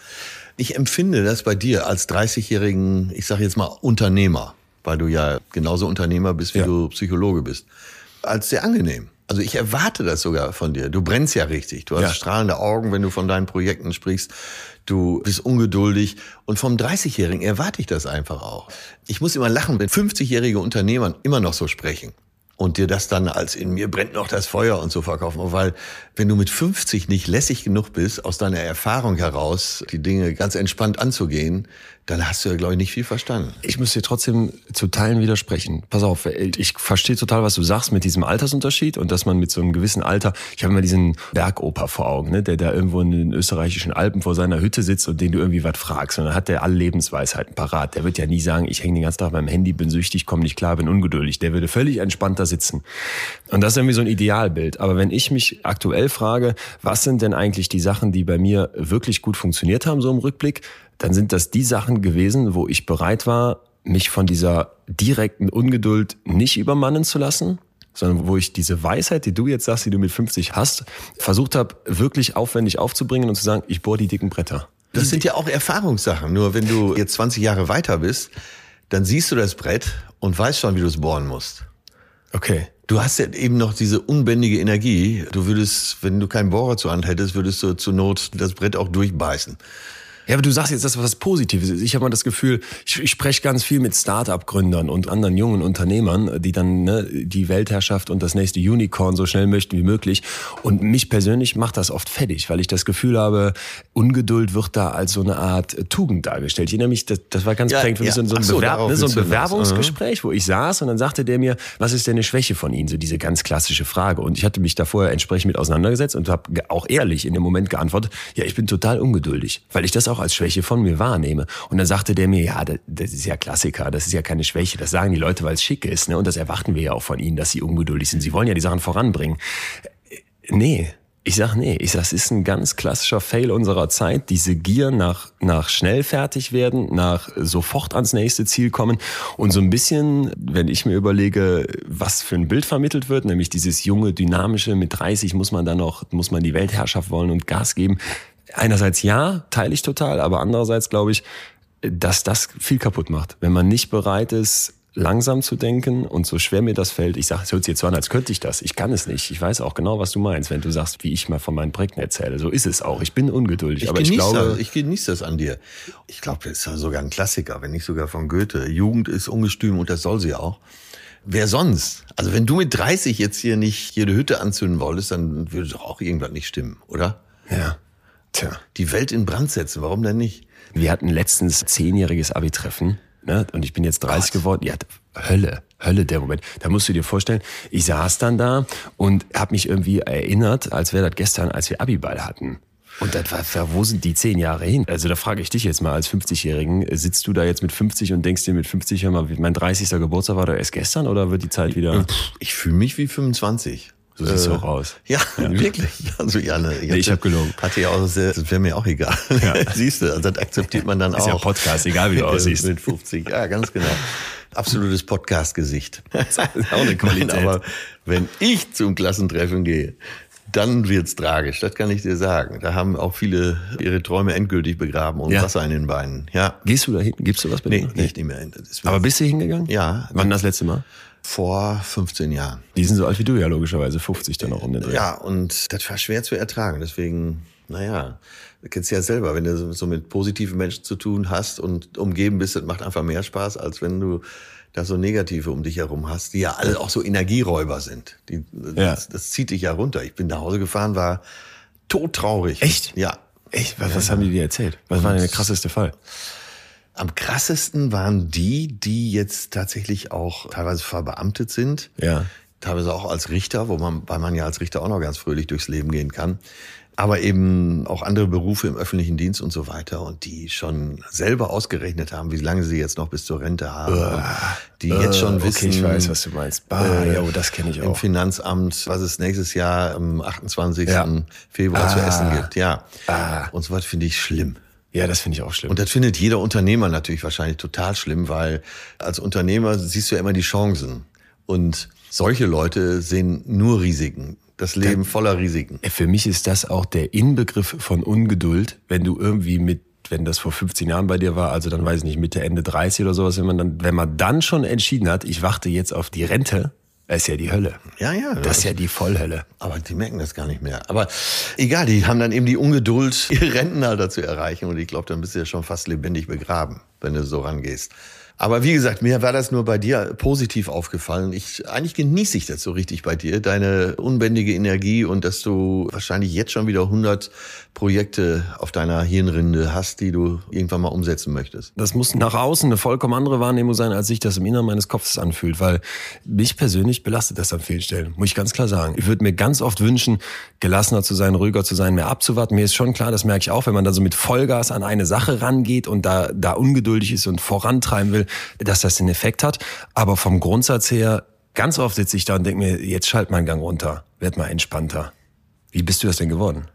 Ich empfinde das bei dir als 30-jährigen, ich sage jetzt mal Unternehmer, weil du ja genauso Unternehmer bist, wie Ja. du Psychologe bist, als sehr angenehm. Also ich erwarte das sogar von dir. Du brennst ja richtig. Du hast Ja. strahlende Augen, wenn du von deinen Projekten sprichst. Du bist ungeduldig. Und vom 30-Jährigen erwarte ich das einfach auch. Ich muss immer lachen, wenn 50-jährige Unternehmer immer noch so sprechen. Und dir das dann als in mir brennt noch das Feuer und so verkaufen. Weil wenn du mit 50 nicht lässig genug bist, aus deiner Erfahrung heraus die Dinge ganz entspannt anzugehen, dann hast du ja, glaube ich, nicht viel verstanden. Ich muss dir trotzdem zu Teilen widersprechen. Pass auf, ich verstehe total, was du sagst mit diesem Altersunterschied und dass man mit so einem gewissen Alter, ich habe immer diesen Bergoper vor Augen, ne, der da irgendwo in den österreichischen Alpen vor seiner Hütte sitzt und den du irgendwie was fragst. Und dann hat der alle Lebensweisheiten parat. Der wird ja nie sagen, ich hänge den ganzen Tag beim Handy, bin süchtig, komme nicht klar, bin ungeduldig. Der würde völlig entspannter sitzen. Und das ist irgendwie so ein Idealbild. Aber wenn ich mich aktuell frage, was sind denn eigentlich die Sachen, die bei mir wirklich gut funktioniert haben, so im Rückblick, dann sind das die Sachen gewesen, wo ich bereit war, mich von dieser direkten Ungeduld nicht übermannen zu lassen, sondern wo ich diese Weisheit, die du jetzt sagst, die du mit 50 hast, versucht habe, wirklich aufwendig aufzubringen und zu sagen, ich bohre die dicken Bretter. Das sind ja auch Erfahrungssachen. Nur wenn du jetzt 20 Jahre weiter bist, dann siehst du das Brett und weißt schon, wie du es bohren musst. Okay. Du hast ja eben noch diese unbändige Energie. Du würdest, wenn du keinen Bohrer zur Hand hättest, würdest du zur Not das Brett auch durchbeißen. Ja, aber du sagst jetzt das, was Positives ist. Ich habe mal das Gefühl, ich, ich spreche ganz viel mit Start-up-Gründern und anderen jungen Unternehmern, die dann ne, die Weltherrschaft und das nächste Unicorn so schnell möchten wie möglich. Und mich persönlich macht das oft fertig, weil ich das Gefühl habe, Ungeduld wird da als so eine Art Tugend dargestellt. Ich erinnere mich, das, das war ganz Ja, prägend für mich, ja. so, ein, so, Bewerb, ne, so ein. Bewerbungsgespräch, wo ich saß und dann sagte der mir, was ist denn eine Schwäche von Ihnen? So diese ganz klassische Frage. Und ich hatte mich da vorher entsprechend mit auseinandergesetzt und habe auch ehrlich in dem Moment geantwortet, ja, ich bin total ungeduldig, weil ich das auch als Schwäche von mir wahrnehme. Und dann sagte der mir, ja, das, das ist ja Klassiker, das ist ja keine Schwäche, das sagen die Leute, weil es schick ist. Ne? Und das erwarten wir ja auch von ihnen, dass sie ungeduldig sind. Sie wollen ja die Sachen voranbringen. Äh, Nee. Ich sag nee, ich sag, es ist ein ganz klassischer Fail unserer Zeit, diese Gier nach, nach schnell fertig werden, nach sofort ans nächste Ziel kommen und so ein bisschen, wenn ich mir überlege, was für ein Bild vermittelt wird, nämlich dieses junge, dynamische, mit 30 muss man dann noch, muss man die Weltherrschaft wollen und Gas geben. Einerseits ja, teile ich total, aber andererseits glaube ich, dass das viel kaputt macht. Wenn man nicht bereit ist, langsam zu denken und so schwer mir das fällt, ich sage, es hört sich jetzt so an, als könnte ich das. Ich kann es nicht. Ich weiß auch genau, was du meinst, wenn du sagst, wie ich mal von meinen Projekten erzähle. So ist es auch. Ich bin ungeduldig, Ich aber ich genieße, glaube, das, ich genieße das an dir. Ich glaube, das ist ja sogar ein Klassiker, wenn nicht sogar von Goethe. Jugend ist ungestüm und das soll sie auch. Wer sonst? Also wenn du mit 30 jetzt hier nicht jede Hütte anzünden wolltest, dann würde doch auch irgendwas nicht stimmen, oder? ja, tja. Die Welt in Brand setzen, warum denn nicht? Wir hatten letztens zehnjähriges Abi-Treffen ne? und ich bin jetzt 30 geworden. Ja, Hölle, Hölle der Moment. Da musst du dir vorstellen, ich saß dann da und habe mich irgendwie erinnert, als wäre das gestern, als wir Abi-Ball hatten. Und das war, war, wo sind die zehn Jahre hin? Also da frage ich dich jetzt mal als 50-Jährigen, sitzt du da jetzt mit 50 und denkst dir mit 50, hör mal, mein 30. Geburtstag war doch erst gestern oder wird die Zeit wieder... Ich fühle mich wie 25. So siehst du auch aus. Ja, <laughs> wirklich. Also ja, ne, Nee, ich hab gelogen. Hatte ja auch sehr, das wäre mir auch egal. <laughs> Siehst du, also das akzeptiert man dann Ist auch. ja Podcast, egal wie du aussiehst. Mit 50, ja, ganz genau. Absolutes Podcast-Gesicht. ist <laughs> auch eine Qualität. Nein, aber wenn ich zum Klassentreffen gehe, dann wird's tragisch. Das kann ich dir sagen. Da haben auch viele ihre Träume endgültig begraben und Ja. Wasser in den Beinen. Ja. Gehst du da hin? Gibst du was bei Nee, dir? nicht mehr. Aber bist du hingegangen? Ja. Wann das letzte Mal? vor 15 Jahren. Die sind so alt wie du ja logischerweise, 50 dann auch um den Dreh. Ja, und das war schwer zu ertragen. Deswegen Naja, du kennst ja selber, wenn du so mit positiven Menschen zu tun hast und umgeben bist, das macht einfach mehr Spaß, als wenn du da so negative um dich herum hast, die ja alle auch so Energieräuber sind. Die, Ja. das, das zieht dich ja runter. Ich bin nach Hause gefahren, war todtraurig. Echt? Ja. Echt? Was, was haben die dir erzählt? Was war denn der krasseste Fall? Am krassesten waren die, die jetzt tatsächlich auch teilweise verbeamtet sind. Ja. Teilweise auch als Richter, wo man, weil man ja als Richter auch noch ganz fröhlich durchs Leben gehen kann. Aber eben auch andere Berufe im öffentlichen Dienst und so weiter und die schon selber ausgerechnet haben, wie lange sie jetzt noch bis zur Rente haben. die jetzt schon Äh, wissen, Okay, ich weiß, was du meinst. Bah, äh, ja, oh, das kenne ich im auch. Finanzamt, was es nächstes Jahr am 28. Ja. Februar zu Ah. essen gibt. Ja. Ah. Und so was finde ich schlimm. Ja, das finde ich auch schlimm. Und das findet jeder Unternehmer natürlich wahrscheinlich total schlimm, weil als Unternehmer siehst du ja immer die Chancen. Und solche Leute sehen nur Risiken. Das Leben voller Risiken. Für mich ist das auch der Inbegriff von Ungeduld, wenn du irgendwie mit wenn das vor 15 Jahren bei dir war, also dann weiß ich nicht, Mitte, Ende 30 oder sowas, wenn man dann, wenn man dann schon entschieden hat, ich warte jetzt auf die Rente, das ist ja die Hölle. Ja, ja. Das ist ja die Vollhölle. Aber die merken das gar nicht mehr. Aber egal, die haben dann eben die Ungeduld, <laughs> ihr Rentenalter zu erreichen. Und ich glaube, dann bist du ja schon fast lebendig begraben, wenn du so rangehst. Aber wie gesagt, mir war das nur bei dir positiv aufgefallen. Ich, eigentlich genieße ich das so richtig bei dir, deine unbändige Energie und dass du wahrscheinlich jetzt schon wieder 100 Projekte auf deiner Hirnrinde hast, die du irgendwann mal umsetzen möchtest. Das muss nach außen eine vollkommen andere Wahrnehmung sein, als sich das im Inneren meines Kopfes anfühlt, weil mich persönlich belastet das an vielen Stellen, muss ich ganz klar sagen. Ich würde mir ganz oft wünschen, gelassener zu sein, ruhiger zu sein, mehr abzuwarten. Mir ist schon klar, das merke ich auch, wenn man da so mit Vollgas an eine Sache rangeht und da, da ungeduldig ist und vorantreiben will, dass das den Effekt hat. Aber vom Grundsatz her, ganz oft sitze ich da und denke mir, jetzt schalt mal einen Gang runter, werd mal entspannter. Wie bist du das denn geworden?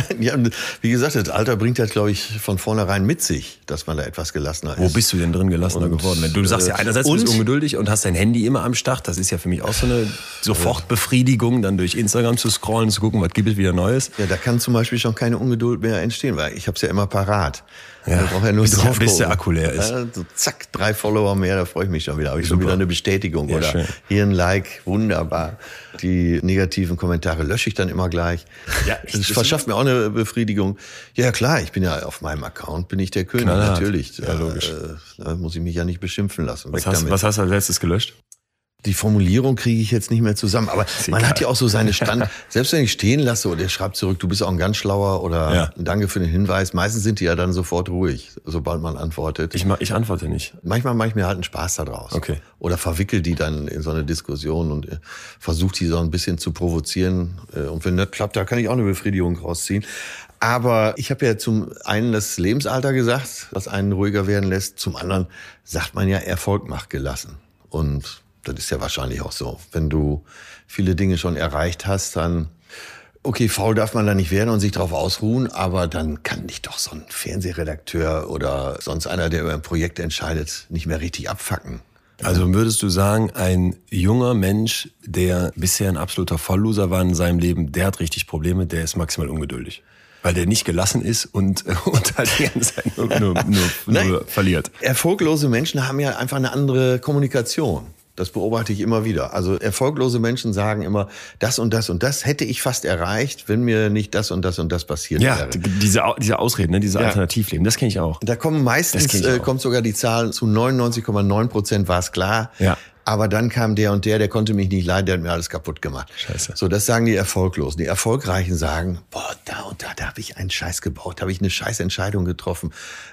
<laughs> ja, und wie gesagt, das Alter bringt das, glaube ich, von vornherein mit sich, dass man da etwas gelassener ist. Wo bist du denn drin gelassener Und, geworden? Du sagst ja äh, einerseits bist du und- ungeduldig und hast dein Handy immer am Start, das ist ja für mich auch so eine Sofortbefriedigung, dann durch Instagram zu scrollen, zu gucken, was gibt es wieder Neues. Ja, da kann zum Beispiel schon keine Ungeduld mehr entstehen, weil ich habe es ja immer parat. Ja, Da braucht ja nur bis- drauf bis der. Akku leer ist. Ja, so zack, drei Follower mehr, da freue ich mich schon wieder. Habe ich schon Super. wieder eine Bestätigung Ja, oder schön. hier ein Like, wunderbar. Die negativen Kommentare lösche ich dann immer gleich. Ja, das verschafft mir auch eine Befriedigung. Ja klar, ich bin ja auf meinem Account, bin ich der König, Knallhart. natürlich. Ja, logisch. Äh, Da muss ich mich ja nicht beschimpfen lassen. Was hast, was hast du als letztes gelöscht? Die Formulierung kriege ich jetzt nicht mehr zusammen, aber man hat ja auch so seine Stand. <laughs> Selbst wenn ich stehen lasse oder der schreibt zurück, du bist auch ein ganz schlauer oder Ja. danke für den Hinweis. Meistens sind die ja dann sofort ruhig, sobald man antwortet. Ich, ich antworte nicht. Manchmal mache ich mir halt einen Spaß daraus. Okay. Oder verwickel die dann in so eine Diskussion und äh, versuche die so ein bisschen zu provozieren. Äh, Und wenn das klappt, da kann ich auch eine Befriedigung rausziehen. Aber ich habe ja zum einen das Lebensalter gesagt, was einen ruhiger werden lässt. Zum anderen sagt man ja, Erfolg macht gelassen. Und das ist ja wahrscheinlich auch so. Wenn du viele Dinge schon erreicht hast, dann Okay, faul darf man da nicht werden und sich darauf ausruhen, aber dann kann dich doch so ein Fernsehredakteur oder sonst einer, der über ein Projekt entscheidet, nicht mehr richtig abfacken. Also würdest du sagen, ein junger Mensch, der bisher ein absoluter Vollloser war in seinem Leben, der hat richtig Probleme, der ist maximal ungeduldig. Weil der nicht gelassen ist und, <laughs> und halt die ganze Zeit nur, nur, nur, <laughs> nur verliert. Erfolglose Menschen haben ja einfach eine andere Kommunikation. Das beobachte ich immer wieder. Also erfolglose Menschen sagen immer, das und das und das hätte ich fast erreicht, wenn mir nicht das und das und das passiert Ja, wäre. diese, diese Ausreden, ne, diese Ja. Alternativleben, das kenne ich auch. Da kommen meistens, äh, kommt sogar die Zahl zu 99,9 Prozent war es klar. Ja. Aber dann kam der und der, der konnte mich nicht leiden, der hat mir alles kaputt gemacht. Scheiße. So, das sagen die Erfolglosen. Die Erfolgreichen sagen, boah, da und da, da habe ich einen Scheiß gebaut, da habe ich eine scheiß Entscheidung getroffen.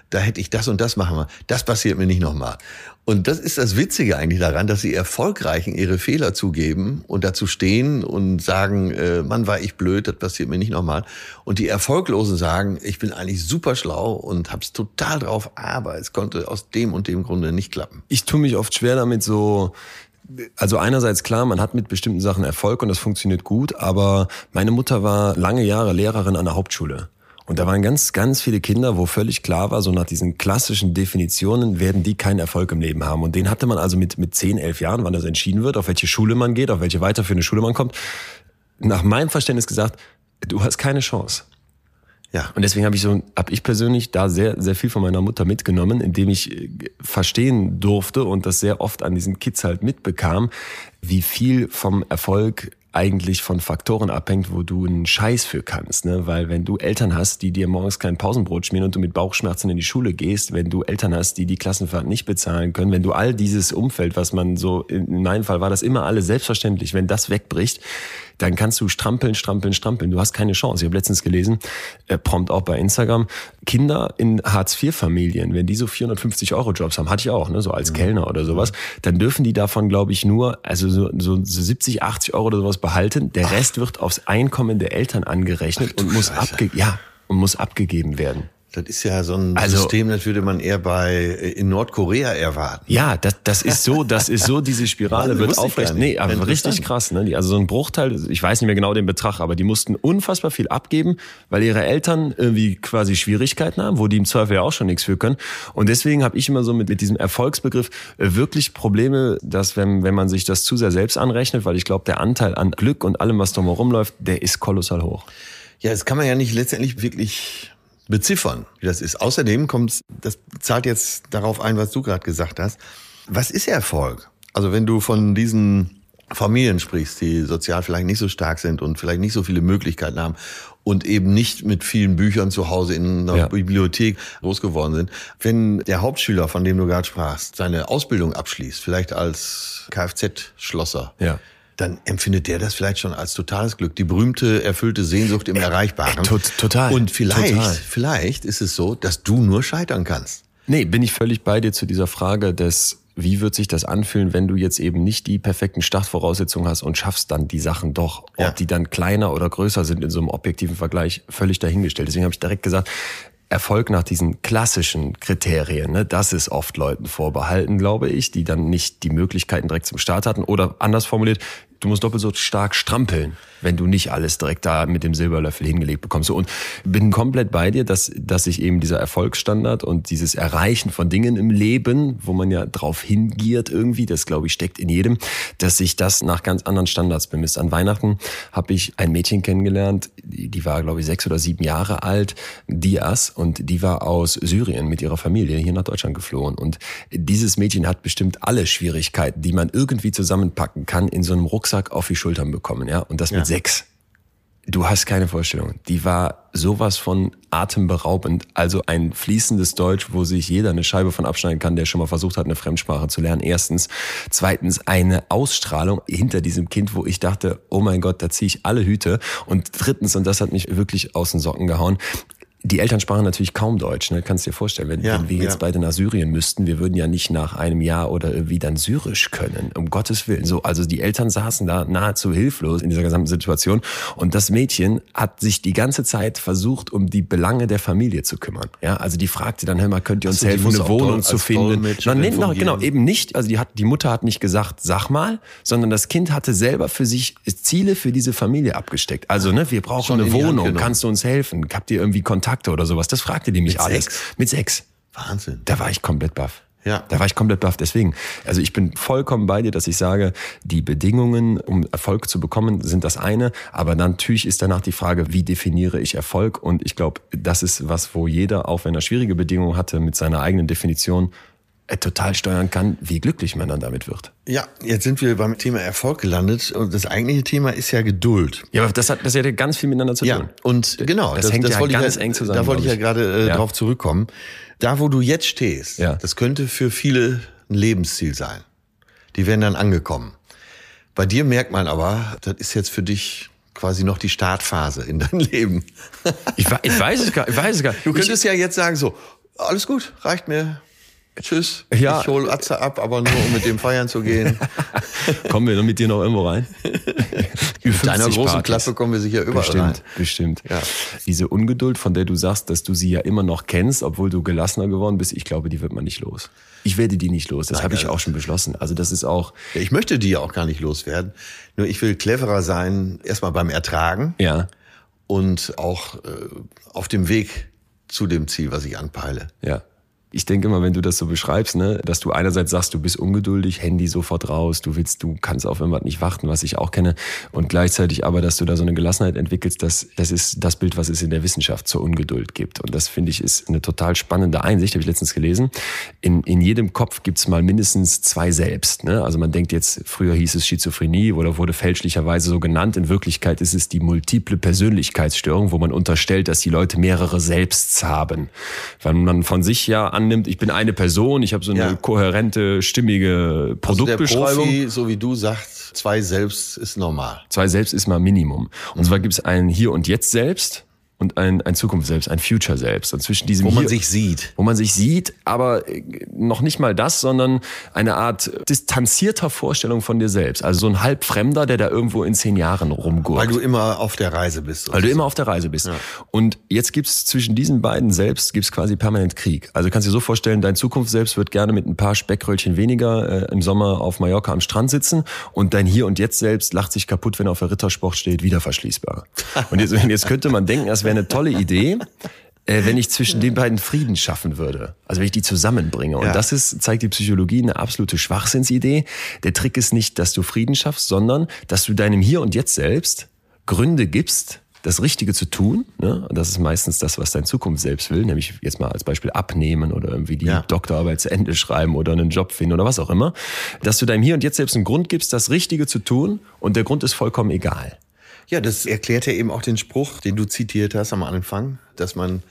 Da hätte ich das und das machen müssen. Das passiert mir nicht nochmal. Und das ist das Witzige eigentlich daran, dass die Erfolgreichen ihre Fehler zugeben und dazu stehen und sagen, äh, Mann, war ich blöd, das passiert mir nicht nochmal. Und die Erfolglosen sagen, ich bin eigentlich super schlau und hab's total drauf, aber es konnte aus dem und dem Grunde nicht klappen. Ich tue mich oft schwer damit so, also einerseits klar, man hat mit bestimmten Sachen Erfolg und das funktioniert gut, aber meine Mutter war lange Jahre Lehrerin an der Hauptschule. Und da waren ganz, ganz viele Kinder, wo völlig klar war, so nach diesen klassischen Definitionen werden die keinen Erfolg im Leben haben. Und den hatte man also mit, mit 10, 11 Jahren, wann das entschieden wird, auf welche Schule man geht, auf welche weiterführende Schule man kommt, nach meinem Verständnis gesagt, du hast keine Chance. Ja. Und deswegen habe ich so, habe ich persönlich da sehr, sehr viel von meiner Mutter mitgenommen, indem ich äh, verstehen durfte und das sehr oft an diesen Kids halt mitbekam, wie viel vom Erfolg eigentlich von Faktoren abhängt, wo du einen Scheiß für kannst. Ne? Weil wenn du Eltern hast, die dir morgens kein Pausenbrot schmieren und du mit Bauchschmerzen in die Schule gehst, wenn du Eltern hast, die die Klassenfahrt nicht bezahlen können, wenn du all dieses Umfeld, was man so, in meinem Fall war das immer alles selbstverständlich, wenn das wegbricht, dann kannst du strampeln, strampeln, strampeln. Du hast keine Chance. Ich habe letztens gelesen, äh, prompt auch bei Instagram, Kinder in Hartz-IV-Familien, wenn die so 450 Euro Jobs haben, hatte ich auch, ne, so als Kellner oder sowas, dann dürfen die davon, glaube ich, nur, also so, so 70, 80 Euro oder sowas behalten. Der Rest wird aufs Einkommen der Eltern angerechnet und muss abge ja, und muss abgegeben werden. Das ist ja so ein Also- System, das würde man eher bei in Nordkorea erwarten. Ja, das, das ist so, das ist so, diese Spirale wird aufrecht. Nee, aber richtig krass, ne? Also so ein Bruchteil, ich weiß nicht mehr genau den Betrag, aber die mussten unfassbar viel abgeben, weil ihre Eltern irgendwie quasi Schwierigkeiten haben, wo die im Zweifel ja auch schon nichts für können. Und deswegen habe ich immer so mit, mit diesem Erfolgsbegriff äh, wirklich Probleme, dass wenn, wenn man sich das zu sehr selbst anrechnet, weil ich glaube, der Anteil an Glück und allem, was drumherum läuft, der ist kolossal hoch. Ja, das kann man ja nicht letztendlich wirklich beziffern, wie das ist. Außerdem kommt, das zahlt jetzt darauf ein, was du gerade gesagt hast. Was ist Erfolg? Also wenn du von diesen Familien sprichst, die sozial vielleicht nicht so stark sind und vielleicht nicht so viele Möglichkeiten haben und eben nicht mit vielen Büchern zu Hause in einer Ja. Bibliothek groß geworden sind. Wenn der Hauptschüler, von dem du gerade sprachst, seine Ausbildung abschließt, vielleicht als Kfz-Schlosser, Ja. Dann empfindet der das vielleicht schon als totales Glück. Die berühmte, erfüllte Sehnsucht im Erreichbaren. äh, tot- total. Und vielleicht, Total. vielleicht ist es so, dass du nur scheitern kannst. Nee, bin ich völlig bei dir zu dieser Frage des, wie wird sich das anfühlen, wenn du jetzt eben nicht die perfekten Startvoraussetzungen hast und schaffst dann die Sachen doch. Ja. Ob die dann kleiner oder größer sind in so einem objektiven Vergleich, völlig dahingestellt. Deswegen habe ich direkt gesagt, Erfolg nach diesen klassischen Kriterien, ne, das ist oft Leuten vorbehalten, glaube ich, die dann nicht die Möglichkeiten direkt zum Start hatten. Oder anders formuliert, du musst doppelt so stark strampeln, wenn du nicht alles direkt da mit dem Silberlöffel hingelegt bekommst. Und bin komplett bei dir, dass, dass sich eben dieser Erfolgsstandard und dieses Erreichen von Dingen im Leben, wo man ja drauf hingiert irgendwie, das glaube ich steckt in jedem, dass sich das nach ganz anderen Standards bemisst. An Weihnachten habe ich ein Mädchen kennengelernt, die, war glaube ich sechs oder sieben Jahre alt, Dias, und die war aus Syrien mit ihrer Familie hier nach Deutschland geflohen. Und dieses Mädchen hat bestimmt alle Schwierigkeiten, die man irgendwie zusammenpacken kann, in so einem Rucksack auf die Schultern bekommen, ja, und das mit sechs. Du hast keine Vorstellung. Die war sowas von atemberaubend. Also ein fließendes Deutsch, wo sich jeder eine Scheibe von abschneiden kann, der schon mal versucht hat, eine Fremdsprache zu lernen. Erstens. Zweitens eine Ausstrahlung hinter diesem Kind, wo ich dachte, oh mein Gott, da ziehe ich alle Hüte. Und drittens, und das hat mich wirklich aus den Socken gehauen, die Eltern sprachen natürlich kaum Deutsch, ne? Kannst dir vorstellen, wenn, Ja, wenn wir jetzt ja. beide nach Syrien müssten, wir würden ja nicht nach einem Jahr oder irgendwie dann Syrisch können, um Gottes Willen. So, also die Eltern saßen da nahezu hilflos in dieser gesamten Situation und das Mädchen hat sich die ganze Zeit versucht, um die Belange der Familie zu kümmern. Ja, also die fragte dann, hör mal, könnt ihr uns so, die helfen, eine Wohnung zu finden? Nein, nee, noch, fungieren. genau, eben nicht. Also die hat, die Mutter hat nicht gesagt, sag mal, sondern das Kind hatte selber für sich Ziele für diese Familie abgesteckt. Also, ne, wir brauchen Schon eine Wohnung, kannst du uns helfen? Habt ihr irgendwie Kontakte oder sowas? Das fragte die mich Mit alles. sechs? Mit sechs. Wahnsinn. Da war ich komplett baff. Ja. Da war ich komplett baff. Deswegen, also ich bin vollkommen bei dir, dass ich sage, die Bedingungen, um Erfolg zu bekommen, sind das eine. Aber natürlich ist danach die Frage, wie definiere ich Erfolg? Und ich glaube, das ist was, wo jeder, auch wenn er schwierige Bedingungen hatte, mit seiner eigenen Definition total steuern kann, wie glücklich man dann damit wird. Ja, jetzt sind wir beim Thema Erfolg gelandet und das eigentliche Thema ist ja Geduld. Ja, aber das hat, das hat ja ganz viel miteinander zu Ja, tun. und genau, Das hängt ja wollte ganz ich eng zusammen, Da wollte ich ja ich. gerade äh, Ja. drauf zurückkommen. Da, wo du jetzt stehst, Ja. das könnte für viele ein Lebensziel sein. Die werden dann angekommen. Bei dir merkt man aber, das ist jetzt für dich quasi noch die Startphase in deinem <laughs> Leben. Ich, we- ich weiß es gar, ich weiß es gar. Du könntest ja jetzt sagen so, alles gut, reicht mir. Tschüss. Ja. Ich hol Atze ab, aber nur um mit dem feiern zu gehen. <laughs> Kommen wir mit dir noch irgendwo rein? <laughs> Mit deiner 50 großen Partys. Klappe kommen wir sicher überall rein. Bestimmt, bestimmt. Ja. Diese Ungeduld, von der du sagst, dass du sie ja immer noch kennst, obwohl du gelassener geworden bist, ich glaube, die wird man nicht los. Ich werde die nicht los. Das habe ich also- auch schon beschlossen. Also das ist auch, Ja, Ich möchte die ja auch gar nicht loswerden. Nur ich will cleverer sein, erstmal beim Ertragen ja, und auch äh, auf dem Weg zu dem Ziel, was ich anpeile. ja. Ich denke immer, wenn du das so beschreibst, ne, dass du einerseits sagst, du bist ungeduldig, Handy sofort raus, du willst, du kannst auf irgendwas nicht warten, was ich auch kenne, und gleichzeitig aber, dass du da so eine Gelassenheit entwickelst, das, das ist das Bild, was es in der Wissenschaft zur Ungeduld gibt. Und das finde ich ist eine total spannende Einsicht, habe ich letztens gelesen. In, in jedem Kopf gibt's mal mindestens zwei Selbst. Ne? Also man denkt jetzt, früher hieß es Schizophrenie oder wurde fälschlicherweise so genannt. In Wirklichkeit ist es die multiple Persönlichkeitsstörung, wo man unterstellt, dass die Leute mehrere Selbsts haben. Weil man von sich ja annimmt, ich bin eine Person, ich habe so eine Ja. kohärente, stimmige Also der Produktbeschreibung. Profi, so wie du sagst, zwei selbst ist normal. Zwei Selbst ist mal Minimum. Und zwar gibt es ein Hier und Jetzt Selbst und ein, ein Zukunft Selbst, ein Future Selbst. Und zwischen diesem Wo man Hier- sich sieht. wo man sich sieht, aber äh, noch nicht mal das, sondern eine Art distanzierter Vorstellung von dir selbst. Also so ein Halbfremder, der da irgendwo in zehn Jahren rumgurkt. Weil du immer auf der Reise bist. Weil du immer auf der Reise bist. Und jetzt gibt's zwischen diesen beiden selbst gibt's quasi permanent Krieg. Also du kannst dir so vorstellen, dein Zukunft selbst wird gerne mit ein paar Speckröllchen weniger äh, im Sommer auf Mallorca am Strand sitzen und dein Hier und Jetzt selbst lacht sich kaputt, wenn er auf der Rittersport steht, wieder verschließbar. Und jetzt, <laughs> jetzt könnte man denken, das wäre eine tolle Idee. Äh, wenn ich zwischen den beiden Frieden schaffen würde. Also wenn ich die zusammenbringe. Und Ja. das ist, zeigt die Psychologie, eine absolute Schwachsinnsidee. Der Trick ist nicht, dass du Frieden schaffst, sondern dass du deinem Hier und Jetzt selbst Gründe gibst, das Richtige zu tun. Ne? Und das ist meistens das, was dein Zukunft selbst will, nämlich jetzt mal als Beispiel abnehmen oder irgendwie die Ja. Doktorarbeit zu Ende schreiben oder einen Job finden oder was auch immer. Dass du deinem Hier und Jetzt selbst einen Grund gibst, das Richtige zu tun und der Grund ist vollkommen egal. Ja, das erklärt ja eben auch den Spruch, den du zitiert hast am Anfang, dass man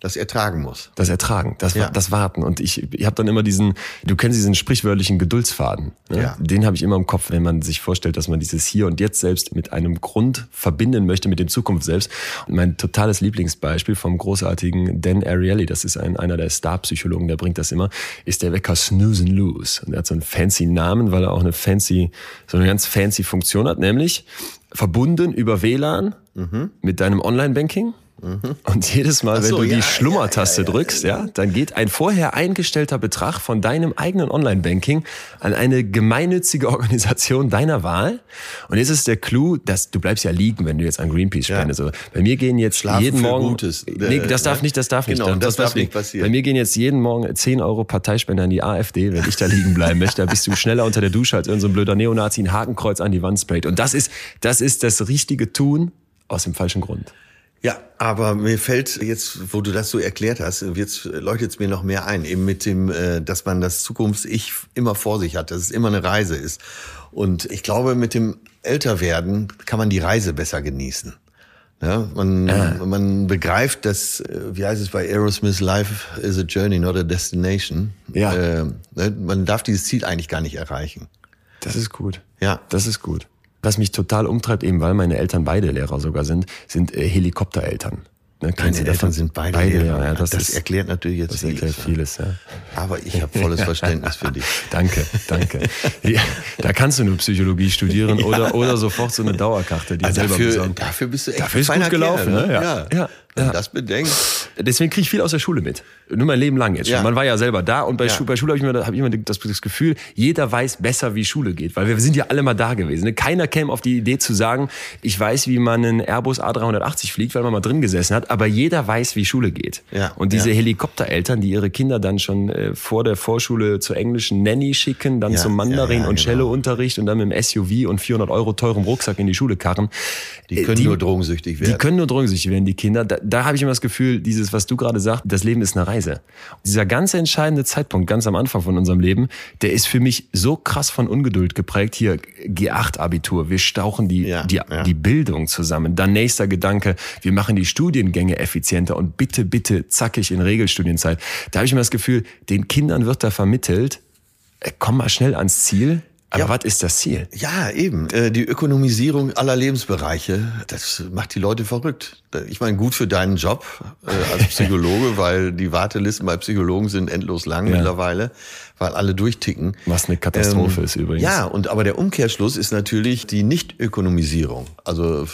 das ertragen muss. Das Ertragen, das, Ja. das Warten. Und ich, ich habe dann immer diesen, du kennst diesen sprichwörtlichen Geduldsfaden. Ne? Ja. Den habe ich immer im Kopf, wenn man sich vorstellt, dass man dieses Hier und Jetzt selbst mit einem Grund verbinden möchte, mit dem Zukunft selbst. Und mein totales Lieblingsbeispiel vom großartigen Dan Ariely, das ist ein, einer der Star-Psychologen, der bringt das immer, ist der Wecker Snooze and Lose. Und er hat so einen fancy Namen, weil er auch eine fancy, so eine ganz fancy Funktion hat, nämlich verbunden über WLAN mit deinem Online-Banking. Und jedes Mal, Ach wenn so, du die ja, Schlummertaste ja, ja, drückst, ja, dann geht ein vorher eingestellter Betrag von deinem eigenen Online-Banking an eine gemeinnützige Organisation deiner Wahl. Und jetzt ist der Clou, dass du bleibst ja liegen, wenn du jetzt an Greenpeace spendest. Also bei mir gehen jetzt Schlafen jeden Morgen. Gutes. Nee, das darf Äh, nicht, das darf nicht. genau, das darf nicht passieren. Bei mir gehen jetzt jeden Morgen 10 Euro Parteispender an die AfD, wenn ich da liegen bleiben möchte. Da bist du schneller unter der Dusche als irgendein so blöder Neonazi ein Hakenkreuz an die Wand sprayt. Und das ist, das ist das richtige Tun aus dem falschen Grund. Ja, aber mir fällt jetzt, wo du das so erklärt hast, jetzt leuchtet es mir noch mehr ein, eben mit dem, äh, dass man das Zukunfts-Ich immer vor sich hat, dass es immer eine Reise ist. Und ich glaube, mit dem Älterwerden kann man die Reise besser genießen. Ja, man, man begreift, dass, äh, wie heißt es bei Aerosmith, Life is a journey, not a destination. Ja. Äh, ne, man darf dieses Ziel eigentlich gar nicht erreichen. Das ist gut. Ja. Das ist gut. Was mich total umtreibt, eben weil meine Eltern beide Lehrer sogar sind, sind äh, Helikoptereltern. Ne, Deine Eltern davon? sind beide, beide Lehrer. Ja, ja, das, das ist, erklärt natürlich jetzt das erklärt vieles, vieles. Ja. Aber ich habe volles Verständnis für dich. <laughs> Danke, danke. Ja, da kannst du nur Psychologie studieren <laughs> oder, oder sofort so eine Dauerkarte, die Also selber dafür, besorgen. dafür bist du echt Dafür ist gut gelaufen, Kerl, ne? Ja. Ja. Wenn Ja. das bedenkst. Deswegen kriege ich viel aus der Schule mit. Nur mein Leben lang jetzt. Ja. Man war ja selber da und bei, Ja. Schu bei Schule habe ich immer, hab ich immer das, das Gefühl, jeder weiß besser, wie Schule geht. Weil wir sind ja alle mal da gewesen. ne? Keiner käme auf die Idee zu sagen, ich weiß, wie man einen Airbus A380 fliegt, weil man mal drin gesessen hat. Aber jeder weiß, wie Schule geht. Ja. Und diese. Helikoptereltern, die ihre Kinder dann schon äh, vor der Vorschule zur englischen Nanny schicken, dann zum Mandarin und genau. Cellounterricht und dann mit dem SUV und 400 Euro teurem Rucksack in die Schule karren. Die können nur drogensüchtig werden. Die können nur drogensüchtig werden, die Kinder. Da, da habe ich immer das Gefühl, dieses, was du gerade sagst, das Leben ist eine Reise. Dieser ganz entscheidende Zeitpunkt, ganz am Anfang von unserem Leben, der ist für mich so krass von Ungeduld geprägt. Hier G8-Abitur, wir stauchen die, Ja, die, ja. die Bildung zusammen. Dann nächster Gedanke, wir machen die Studiengänge effizienter und bitte, bitte zackig in Regelstudienzeit. Da habe ich immer das Gefühl, den Kindern wird da vermittelt, äh, komm mal schnell ans Ziel. Aber Ja. was ist das Ziel? Ja, eben. Äh, Die Ökonomisierung aller Lebensbereiche, das macht die Leute verrückt. Ich meine, gut für deinen Job äh, als <laughs> Psychologe, weil die Wartelisten bei Psychologen sind endlos lang Ja. mittlerweile, weil alle durchticken. Was eine Katastrophe ist übrigens. Ja, und aber der Umkehrschluss ist natürlich die Nicht-Ökonomisierung, also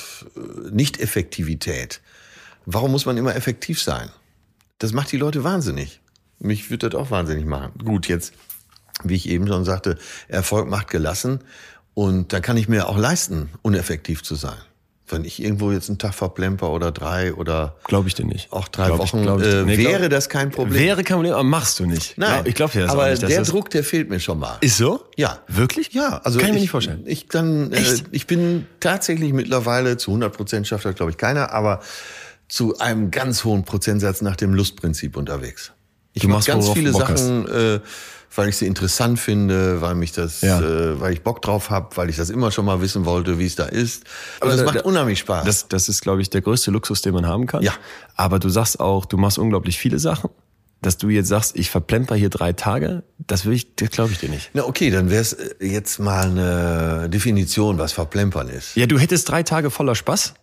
Nicht-Effektivität. Warum muss man immer effektiv sein? Das macht die Leute wahnsinnig. Mich würde das auch wahnsinnig machen. Gut, jetzt, wie ich eben schon sagte, Erfolg macht gelassen. Und dann kann ich mir auch leisten, uneffektiv zu sein. Wenn ich irgendwo jetzt einen Tag verplemper oder drei oder Glaube ich dir nicht. auch drei Glaub ich- Wochen, glaub ich- äh, nee, glaub- wäre das kein Problem. Wäre kein Problem, aber machst du nicht. Nein, Ja, ich glaube dir das aber nicht. der das Druck, der fehlt mir schon mal. ist so? Ja. Wirklich? Ja, also Kann ich mir ich, nicht vorstellen. Ich kann, äh, ich bin tatsächlich mittlerweile zu 100 Prozent schafft das glaube ich keiner, aber zu einem ganz hohen Prozentsatz nach dem Lustprinzip unterwegs. Ich mache ganz viele Bock Sachen, äh, weil ich sie interessant finde, weil mich das, Ja. äh, weil ich Bock drauf habe, weil ich das immer schon mal wissen wollte, wie es da ist. Und das da- macht da- unheimlich Spaß. Das, das ist, glaube ich, der größte Luxus, den man haben kann. Ja. Aber du sagst auch, du machst unglaublich viele Sachen. Dass du jetzt sagst, ich verplemper hier drei Tage, das will ich, das glaube ich dir nicht. Na okay, dann wäre es jetzt mal eine Definition, was Verplempern ist. Ja, du hättest drei Tage voller Spaß,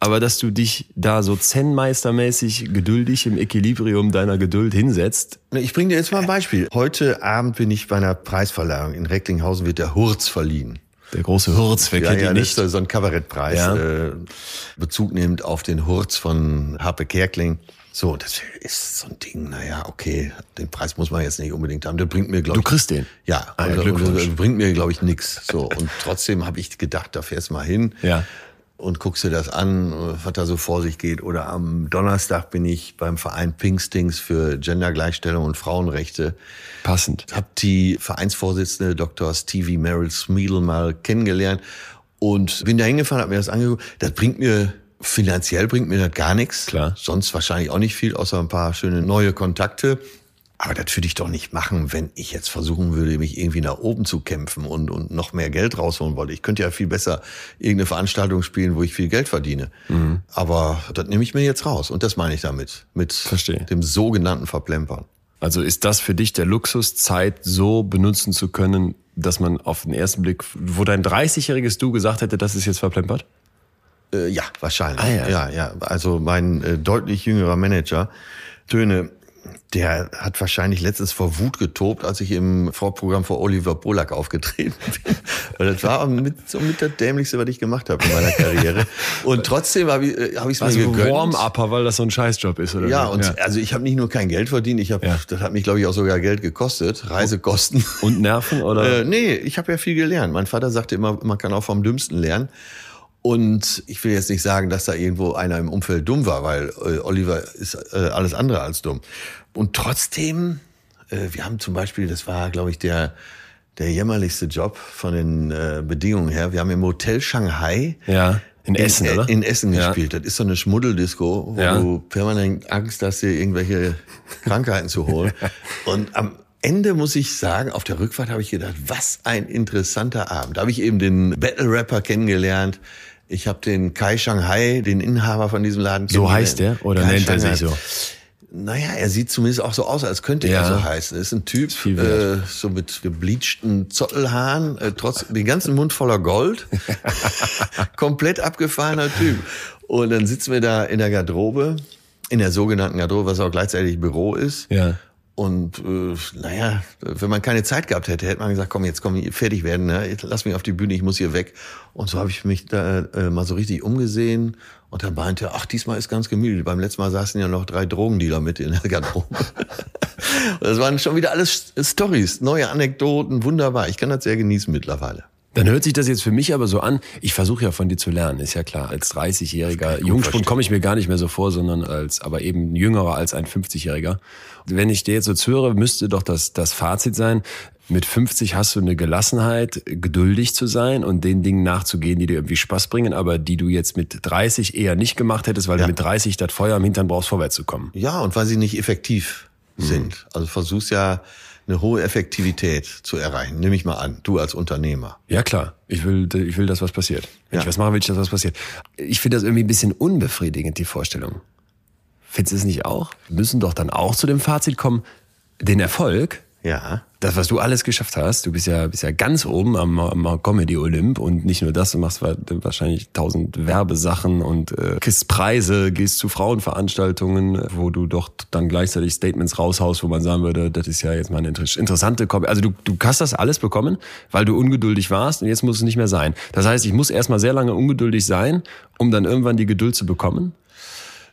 aber dass du dich da so Zen-Meistermäßig geduldig im Equilibrium deiner Geduld hinsetzt, Ich bringe dir jetzt mal ein Beispiel. Heute Abend bin ich bei einer Preisverleihung. In Recklinghausen wird der Hurz verliehen. der große Hurz, wer Ja, kennt ja, ihn das nicht? ist so ein Kabarettpreis. Ja. Äh, Bezug nehmend auf den Hurz von Harpe Kerkling. So, das ist so ein Ding, naja, okay, den Preis muss man jetzt nicht unbedingt haben. Der bringt mir, glaube Du ich. kriegst den? Ja, Ah, Glückwunsch. und bringt mir, glaube ich, nix. So, und trotzdem habe ich gedacht, da fährst du mal hin. Ja. Und guckst dir das an, was da so vor sich geht. Oder am Donnerstag bin ich beim Verein Pinkstings für Gendergleichstellung und Frauenrechte. Passend. Hab die Vereinsvorsitzende Dr. Stevie Merrill Smeedle mal kennengelernt und bin da hingefahren, hab mir das angeguckt. Das bringt mir, finanziell bringt mir das gar nichts. Klar. Sonst wahrscheinlich auch nicht viel, außer ein paar schöne neue Kontakte. Aber das würde ich doch nicht machen, wenn ich jetzt versuchen würde, mich irgendwie nach oben zu kämpfen und, und noch mehr Geld rausholen wollte. Ich könnte ja viel besser irgendeine Veranstaltung spielen, wo ich viel Geld verdiene. Mhm. Aber das nehme ich mir jetzt raus. Und das meine ich damit. Mit Verstehe. dem sogenannten Verplempern. Also ist das für dich der Luxus, Zeit so benutzen zu können, dass man auf den ersten Blick, wo dein 30-jähriges Du gesagt hätte, das ist jetzt verplempert? Äh, ja, wahrscheinlich. Ah, ja. ja, ja. Also mein äh, deutlich jüngerer Manager, Töne, der hat wahrscheinlich letztens vor Wut getobt, als ich im Vorprogramm vor Oliver Polak aufgetreten bin. Weil das war mit, so mit das Dämlichste, was ich gemacht habe in meiner Karriere. Und trotzdem habe ich es hab ich's mir Also gegönnt. Warm-Upper, weil das so ein Scheißjob ist, oder? Ja, und also ich habe nicht nur kein Geld verdient, ich habe, Ja. das hat mich glaube ich auch sogar Geld gekostet, Reisekosten. Und Nerven, oder? Äh, nee, ich habe ja viel gelernt. Mein Vater sagte immer, man kann auch vom Dümmsten lernen. Und ich will jetzt nicht sagen, dass da irgendwo einer im Umfeld dumm war, weil äh, Oliver ist äh, alles andere als dumm. Und trotzdem, äh, wir haben zum Beispiel, das war, glaube ich, der der jämmerlichste Job von den äh, Bedingungen her. Wir haben im Hotel Shanghai ja, in Essen, in, oder? In Essen Ja. gespielt. Das ist so eine Schmuddeldisco, wo Ja. du permanent Angst hast, dir irgendwelche Krankheiten zu holen. <laughs> Und am Ende muss ich sagen, auf der Rückfahrt habe ich gedacht, was ein interessanter Abend. Da habe ich eben den Battle-Rapper kennengelernt. Ich habe den Kai Shanghai, den Inhaber von diesem Laden So kennengelernt. heißt der? Oder Kai nennt er Shanghai. sich so? Naja, er sieht zumindest auch so aus, als könnte Ja. er so heißen. Er ist ein Typ, viel äh, so mit gebleachten Zottelhaaren, äh, trotz den ganzen Mund voller Gold. <laughs> Komplett abgefahrener Typ. Und dann sitzen wir da in der Garderobe, in der sogenannten Garderobe, was auch gleichzeitig Büro ist. Ja. Und äh, naja, wenn man keine Zeit gehabt hätte, hätte man gesagt, komm, jetzt komm, fertig werden, ne? Lass mich auf die Bühne, ich muss hier weg. Und so habe ich mich da äh, mal so richtig umgesehen und dann meinte, er, ach, diesmal ist ganz gemütlich. Beim letzten Mal saßen ja noch drei Drogendealer mit in der Garderobe. und <laughs> das waren schon wieder alles Stories, neue Anekdoten, wunderbar. Ich kann das sehr genießen mittlerweile. Dann hört sich das jetzt für mich aber so an, ich versuche ja von dir zu lernen, ist ja klar. Als 30-jähriger Jungspund komme ich mir gar nicht mehr so vor, sondern als, aber eben jüngerer als ein 50-jähriger. Wenn ich dir jetzt so zuhöre, müsste doch das, das Fazit sein, mit 50 hast du eine Gelassenheit, geduldig zu sein und den Dingen nachzugehen, die dir irgendwie Spaß bringen, aber die du jetzt mit 30 eher nicht gemacht hättest, weil Ja. du mit 30 das Feuer im Hintern brauchst, vorwärts zu kommen. Ja, und weil sie nicht effektiv sind. Also versuchst ja eine hohe Effektivität zu erreichen. Nehme ich mal an, du als Unternehmer. Ja klar, ich will, ich will, dass was passiert. Wenn Ja. ich was mache, will ich, dass was passiert. Ich finde das irgendwie ein bisschen unbefriedigend, die Vorstellung. Findest du es nicht auch? Wir müssen doch dann auch zu dem Fazit kommen, den Erfolg, Ja. das, was du alles geschafft hast, du bist ja, bist ja ganz oben am, am Comedy Olymp und nicht nur das, du machst wa- wahrscheinlich tausend Werbesachen und äh, kriegst Preise, gehst zu Frauenveranstaltungen, wo du doch dann gleichzeitig Statements raushaust, wo man sagen würde, das ist ja jetzt mal eine inter- interessante Comedy. Also du, du hast das alles bekommen, weil du ungeduldig warst und jetzt muss es nicht mehr sein. Das heißt, ich muss erstmal sehr lange ungeduldig sein, um dann irgendwann die Geduld zu bekommen.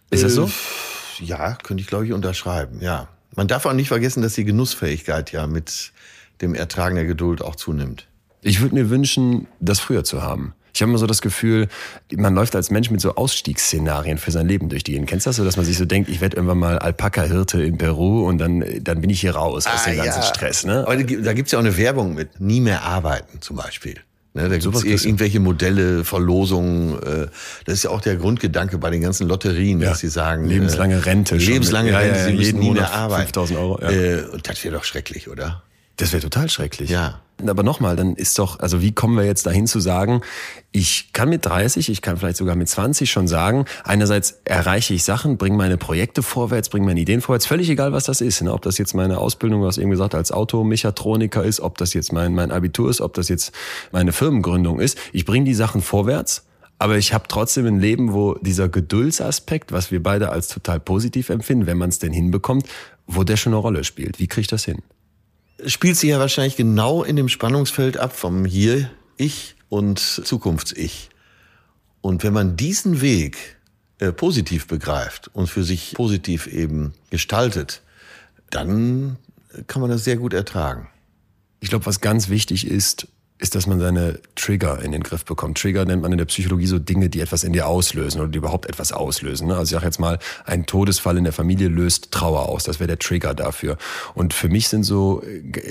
Ist das so? Äh, Ja, könnte ich, glaube ich, unterschreiben, ja. Man darf auch nicht vergessen, dass die Genussfähigkeit ja mit dem Ertragen der Geduld auch zunimmt. Ich würde mir wünschen, das früher zu haben. Ich habe immer so das Gefühl, man läuft als Mensch mit so Ausstiegsszenarien für sein Leben durch die Gegend. Kennst du das so, dass man sich so denkt, ich werde irgendwann mal Alpaka-Hirte in Peru und dann, dann bin ich hier raus aus dem ganzen Stress. Ne? Aber da gibt's ja auch eine Werbung mit nie mehr arbeiten zum Beispiel. Ne, da kriegst du. irgendwelche Modelle, Verlosungen. Äh, das ist ja auch der Grundgedanke bei den ganzen Lotterien, Ja. dass sie sagen Lebenslange äh, Rente schon. lebenslange Ja, Rente, ja, sie müssen nie mehr arbeiten. 5000 Euro, ja. Äh, und das wäre doch schrecklich, oder? Das wäre total schrecklich. Ja. Aber nochmal, dann ist doch, also wie kommen wir jetzt dahin zu sagen, ich kann mit 30, ich kann vielleicht sogar mit 20 schon sagen, einerseits erreiche ich Sachen, bringe meine Projekte vorwärts, bringe meine Ideen vorwärts, völlig egal, was das ist. Ne? Ob das jetzt meine Ausbildung, was eben gesagt, als Automechatroniker ist, ob das jetzt mein, mein Abitur ist, ob das jetzt meine Firmengründung ist. Ich bringe die Sachen vorwärts. Aber ich habe trotzdem ein Leben, wo dieser Geduldsaspekt, was wir beide als total positiv empfinden, wenn man es denn hinbekommt, wo der schon eine Rolle spielt. Wie kriege ich das hin? Spielt sich ja wahrscheinlich genau in dem Spannungsfeld ab vom Hier-Ich und Zukunfts-Ich. Und wenn man diesen Weg äh, positiv begreift und für sich positiv eben gestaltet, dann kann man das sehr gut ertragen. Ich glaube, was ganz wichtig ist, ist, dass man seine Trigger in den Griff bekommt. Trigger nennt man in der Psychologie so Dinge, die etwas in dir auslösen oder die überhaupt etwas auslösen. ne? Also ich sage jetzt mal, ein Todesfall in der Familie löst Trauer aus. Das wäre der Trigger dafür. Und für mich sind so,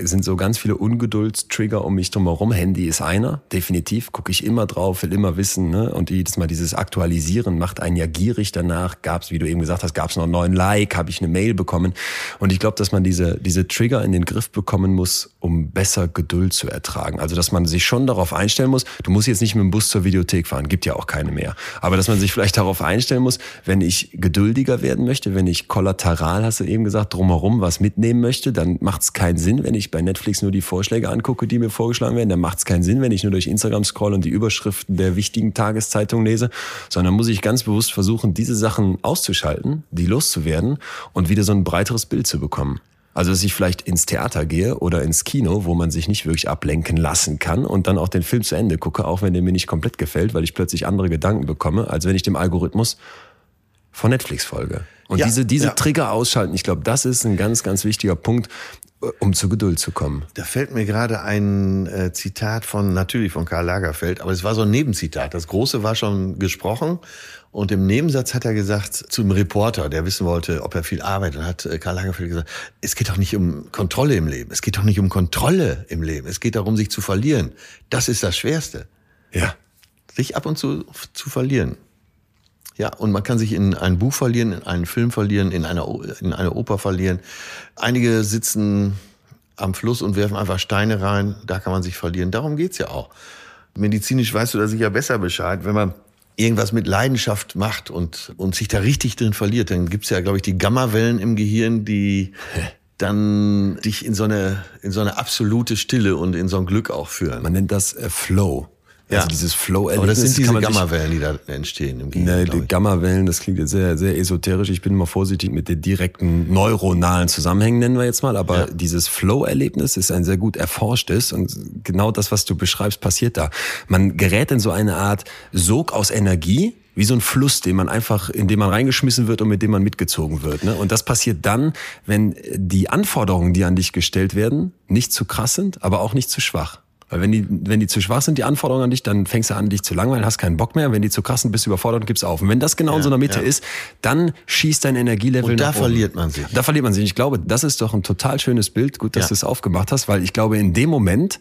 sind so ganz viele Ungeduldstrigger um mich drumherum. Handy ist einer, definitiv. Gucke ich immer drauf, will immer wissen. Ne? Und jedes Mal dieses Aktualisieren macht einen ja gierig danach. Gab es, wie du eben gesagt hast, gab es noch einen neuen Like, habe ich eine Mail bekommen. Und ich glaube, dass man diese, diese Trigger in den Griff bekommen muss, um besser Geduld zu ertragen. Also dass man sich schon darauf einstellen muss, du musst jetzt nicht mit dem Bus zur Videothek fahren, gibt ja auch keine mehr. Aber dass man sich vielleicht darauf einstellen muss, wenn ich geduldiger werden möchte, wenn ich kollateral, hast du eben gesagt, drumherum was mitnehmen möchte, dann macht es keinen Sinn, wenn ich bei Netflix nur die Vorschläge angucke, die mir vorgeschlagen werden. Dann macht es keinen Sinn, wenn ich nur durch Instagram scroll und die Überschriften der wichtigen Tageszeitungen lese, sondern muss ich ganz bewusst versuchen, diese Sachen auszuschalten, die loszuwerden und wieder so ein breiteres Bild zu bekommen. Also, dass ich vielleicht ins Theater gehe oder ins Kino, wo man sich nicht wirklich ablenken lassen kann und dann auch den Film zu Ende gucke, auch wenn der mir nicht komplett gefällt, weil ich plötzlich andere Gedanken bekomme, als wenn ich dem Algorithmus von Netflix folge. Und Ja, diese, diese ja. Trigger ausschalten, ich glaube, das ist ein ganz, ganz wichtiger Punkt, äh, um zur Geduld zu kommen. Da fällt mir gerade ein äh, Zitat von, natürlich von Karl Lagerfeld, aber es war so ein Nebenzitat. Das Große war schon gesprochen und im Nebensatz hat er gesagt zum Reporter, der wissen wollte, ob er viel arbeitet, hat äh, Karl Lagerfeld gesagt, es geht doch nicht um Kontrolle im Leben, es geht doch nicht um Kontrolle im Leben, es geht darum, sich zu verlieren. Das ist das Schwerste, Ja. sich ab und zu zu verlieren. Ja, und man kann sich in ein Buch verlieren, in einen Film verlieren, in eine, O- in eine Oper verlieren. Einige sitzen am Fluss und werfen einfach Steine rein, da kann man sich verlieren. Darum geht's ja auch. Medizinisch weißt du da sicher besser Bescheid. Wenn man irgendwas mit Leidenschaft macht und, und sich da richtig drin verliert, dann gibt's ja, glaube ich, die Gammawellen im Gehirn, die dann dich in so eine, in so eine absolute Stille und in so ein Glück auch führen. Man nennt das äh, Flow. Ja. Also dieses flow Aber das sind diese Gammawellen, die da entstehen im Gehirn. Glaub die. Gammawellen, das klingt jetzt sehr, sehr esoterisch. Ich bin mal vorsichtig mit den direkten neuronalen Zusammenhängen, nennen wir jetzt mal. Aber Ja. dieses Flow-Erlebnis ist ein sehr gut erforschtes und genau das, was du beschreibst, passiert da. Man gerät in so eine Art Sog aus Energie, wie so ein Fluss, den man einfach, in den man reingeschmissen wird und mit dem man mitgezogen wird. Ne? Und das passiert dann, wenn die Anforderungen, die an dich gestellt werden, nicht zu krass sind, aber auch nicht zu schwach. Weil wenn die, wenn die zu schwach sind, die Anforderungen an dich, dann fängst du an, dich zu langweilen, hast keinen Bock mehr. Wenn die zu krass sind, bist du überfordert und gibst auf. Und wenn das genau in so einer Mitte ja. ist, dann schießt dein Energielevel Und da nach oben. verliert man sich. Da verliert man sich. Ich glaube, das ist doch ein total schönes Bild. Gut, dass Ja. du es aufgemacht hast, weil ich glaube, in dem Moment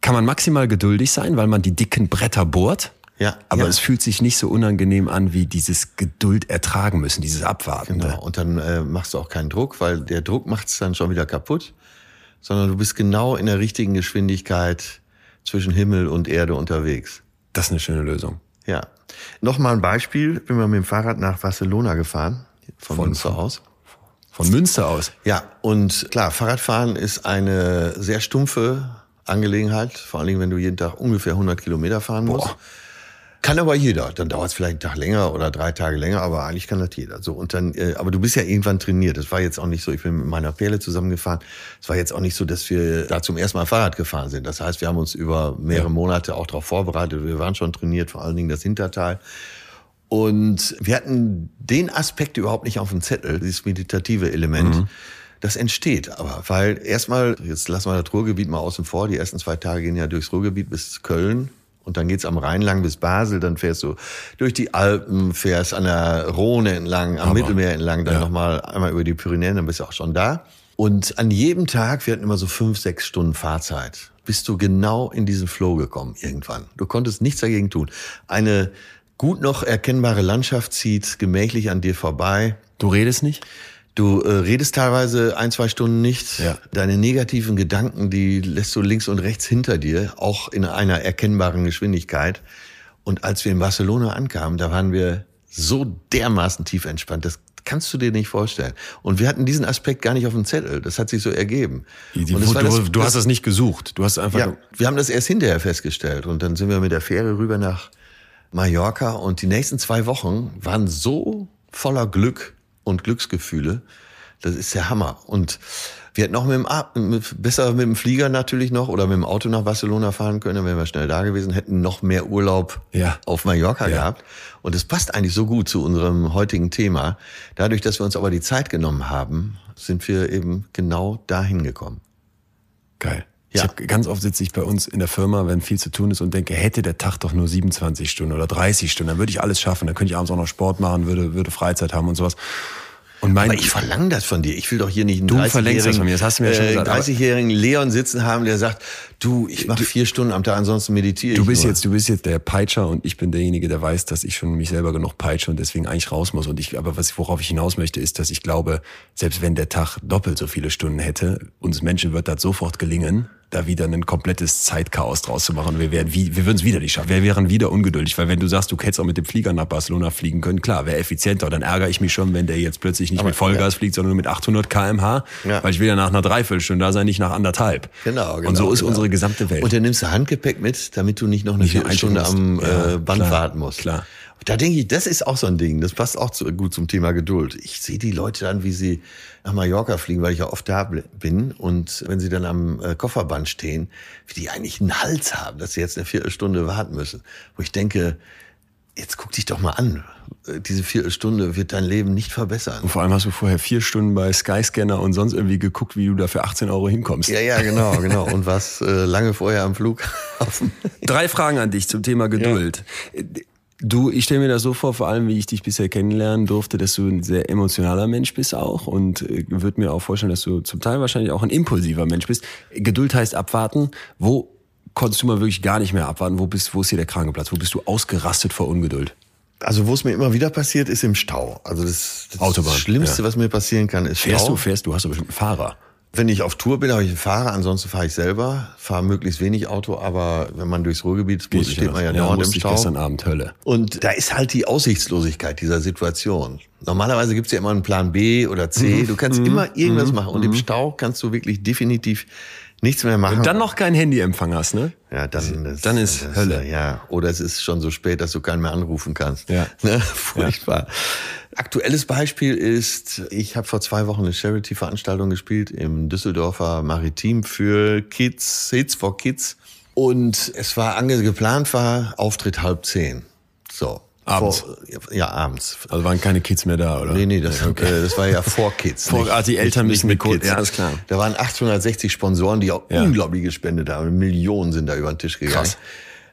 kann man maximal geduldig sein, weil man die dicken Bretter bohrt. Ja, Aber ja. es fühlt sich nicht so unangenehm an, wie dieses Geduld ertragen müssen, dieses Abwarten. Genau. Und dann äh, machst du auch keinen Druck, weil der Druck macht's dann schon wieder kaputt, sondern du bist genau in der richtigen Geschwindigkeit zwischen Himmel und Erde unterwegs. Das ist eine schöne Lösung. Ja. Nochmal ein Beispiel. Bin mal mit dem Fahrrad nach Barcelona gefahren, von, Von- Münster aus. Von Münster aus. Ja, und klar, Fahrradfahren ist eine sehr stumpfe Angelegenheit, vor allen Dingen, wenn du jeden Tag ungefähr 100 Kilometer fahren musst. Boah. Kann aber jeder. Dann dauert es vielleicht einen Tag länger oder drei Tage länger, aber eigentlich kann das jeder. So und dann, äh, aber du bist ja irgendwann trainiert. Das war jetzt auch nicht so. Ich bin mit meiner Perle zusammengefahren. Es war jetzt auch nicht so, dass wir da zum ersten Mal Fahrrad gefahren sind. Das heißt, wir haben uns über mehrere Monate auch darauf vorbereitet. Wir waren schon trainiert, vor allen Dingen das Hinterteil. Und wir hatten den Aspekt überhaupt nicht auf dem Zettel, dieses meditative Element. Das entsteht aber, weil erstmal, jetzt lassen wir das Ruhrgebiet mal außen vor, die ersten zwei Tage gehen ja durchs Ruhrgebiet bis Köln Und dann geht's am Rhein lang bis Basel, dann fährst du durch die Alpen, fährst an der Rhone entlang, am Aber- Mittelmeer entlang, dann Ja. nochmal einmal über die Pyrenäen, dann bist du auch schon da. Und an jedem Tag, wir hatten immer so fünf, sechs Stunden Fahrzeit, bist du genau in diesen Flow gekommen irgendwann. Du konntest nichts dagegen tun. Eine gut noch erkennbare Landschaft zieht gemächlich an dir vorbei. Du redest nicht? Du äh, redest teilweise ein, zwei Stunden nicht. Ja. Deine negativen Gedanken, die lässt du links und rechts hinter dir, auch in einer erkennbaren Geschwindigkeit. Und als wir in Barcelona ankamen, da waren wir so dermaßen tief entspannt. Das kannst du dir nicht vorstellen. Und wir hatten diesen Aspekt gar nicht auf dem Zettel. Das hat sich so ergeben. Die, die, du, das- du hast das nicht gesucht. Du hast einfach. ja, wir haben das erst hinterher festgestellt und dann sind wir mit der Fähre rüber nach Mallorca und die nächsten zwei Wochen waren so voller Glück und Glücksgefühle. Das ist der Hammer. Und wir hätten auch mit dem, mit, besser mit dem Flieger natürlich noch oder mit dem Auto nach Barcelona fahren können, dann wären wir schnell da gewesen, hätten noch mehr Urlaub Ja. auf Mallorca Ja. gehabt. Und es passt eigentlich so gut zu unserem heutigen Thema. Dadurch, dass wir uns aber die Zeit genommen haben, sind wir eben genau dahin gekommen. Geil. Ja. Ich hab, ganz oft sitze ich bei uns in der Firma, wenn viel zu tun ist und denke, hätte der Tag doch nur 27 Stunden oder 30 Stunden, dann würde ich alles schaffen. Dann könnte ich abends auch noch Sport machen, würde, würde Freizeit haben und sowas. Und mein, Aber ich verlange das von dir. Ich will doch hier nicht einen Du verlängst das 30-jährigen von mir, das hast du mir ja schon äh, gesagt, aber- 30-jährigen Leon sitzen haben, der sagt, du, ich mache vier Stunden am Tag, ansonsten meditiere ich Du bist nur. jetzt, du bist jetzt der Peitscher und ich bin derjenige, der weiß, dass ich schon mich selber genug peitsche und deswegen eigentlich raus muss. Und ich, aber was, worauf ich hinaus möchte, ist, dass ich glaube, selbst wenn der Tag doppelt so viele Stunden hätte, uns Menschen wird das sofort gelingen, da wieder ein komplettes Zeitchaos draus zu machen. Wir wären, wir würden es wieder nicht schaffen. Wir wären wieder ungeduldig, weil wenn du sagst, du hättest auch mit dem Flieger nach Barcelona fliegen können, klar, wäre effizienter. Dann ärgere ich mich schon, wenn der jetzt plötzlich nicht Aber, mit Vollgas fliegt, sondern nur mit 800 kmh, Ja. weil ich will ja nach einer Dreiviertelstunde da sein, nicht nach anderthalb. Genau, genau. Und so ist genau. unsere gesamte Welt. Und dann nimmst du Handgepäck mit, damit du nicht noch eine Viertelstunde am. Ja, äh, Band klar, warten musst. klar. Da denke ich, das ist auch so ein Ding. Das passt auch zu, gut zum Thema Geduld. Ich sehe die Leute dann, wie sie nach Mallorca fliegen, weil ich ja oft da bin. Und wenn sie dann am äh, Kofferband stehen, wie die eigentlich einen Hals haben, dass sie jetzt eine Viertelstunde warten müssen. Wo ich denke, jetzt guck dich doch mal an. Diese Viertelstunde wird dein Leben nicht verbessern. Und vor allem hast du vorher vier Stunden bei Skyscanner und sonst irgendwie geguckt, wie du da für 18 Euro hinkommst. Ja, ja, genau, <laughs> genau. Und was äh, lange vorher am Flughafen. Drei Fragen an dich zum Thema Geduld. Du, ich stelle mir das so vor, vor allem wie ich dich bisher kennenlernen durfte, dass du ein sehr emotionaler Mensch bist auch und äh, würde mir auch vorstellen, dass du zum Teil wahrscheinlich auch ein impulsiver Mensch bist. Geduld heißt abwarten. Wo konntest du mal wirklich gar nicht mehr abwarten? Wo bist, wo ist hier der Krankenplatz? Wo bist du ausgerastet vor Ungeduld? Also wo es mir immer wieder passiert, ist im Stau. Also das, das Autobahn, Schlimmste, ja. was mir passieren kann, ist Fährst Stau. du, fährst du, hast du bestimmt einen Fahrer. Wenn ich auf Tour bin, habe ich einen Fahrer, ansonsten fahre ich selber, fahre möglichst wenig Auto, aber wenn man durchs Ruhrgebiet muss, steht man ja dauernd im Stau. gestern Abend Hölle. Und da ist halt die Aussichtslosigkeit dieser Situation. Normalerweise gibt's ja immer einen Plan B oder C. Mhm. Du kannst immer irgendwas machen. Und im Stau kannst du wirklich definitiv nichts mehr machen. Und dann noch kein Handyempfang hast, ne? Ja, dann, das, dann ist das, Hölle. Ja, oder es ist schon so spät, dass du keinen mehr anrufen kannst. Ja. <laughs> Ne? Furchtbar. Aktuelles Beispiel ist, ich habe vor zwei Wochen eine Charity-Veranstaltung gespielt im Düsseldorfer Maritim für Kids, Hits for Kids. Und es war ange geplant war Auftritt halb zehn. So. Abends? Vor, ja, abends. Also waren keine Kids mehr da, oder? Nee, nee, das, äh, das war ja vor Kids. Vor- ah, die Eltern nicht- müssen nicht mit Kids. ja, ist klar. Da waren 860 Sponsoren, die auch Ja. unglaublich gespendet haben. Millionen sind da über den Tisch gegangen. Krass.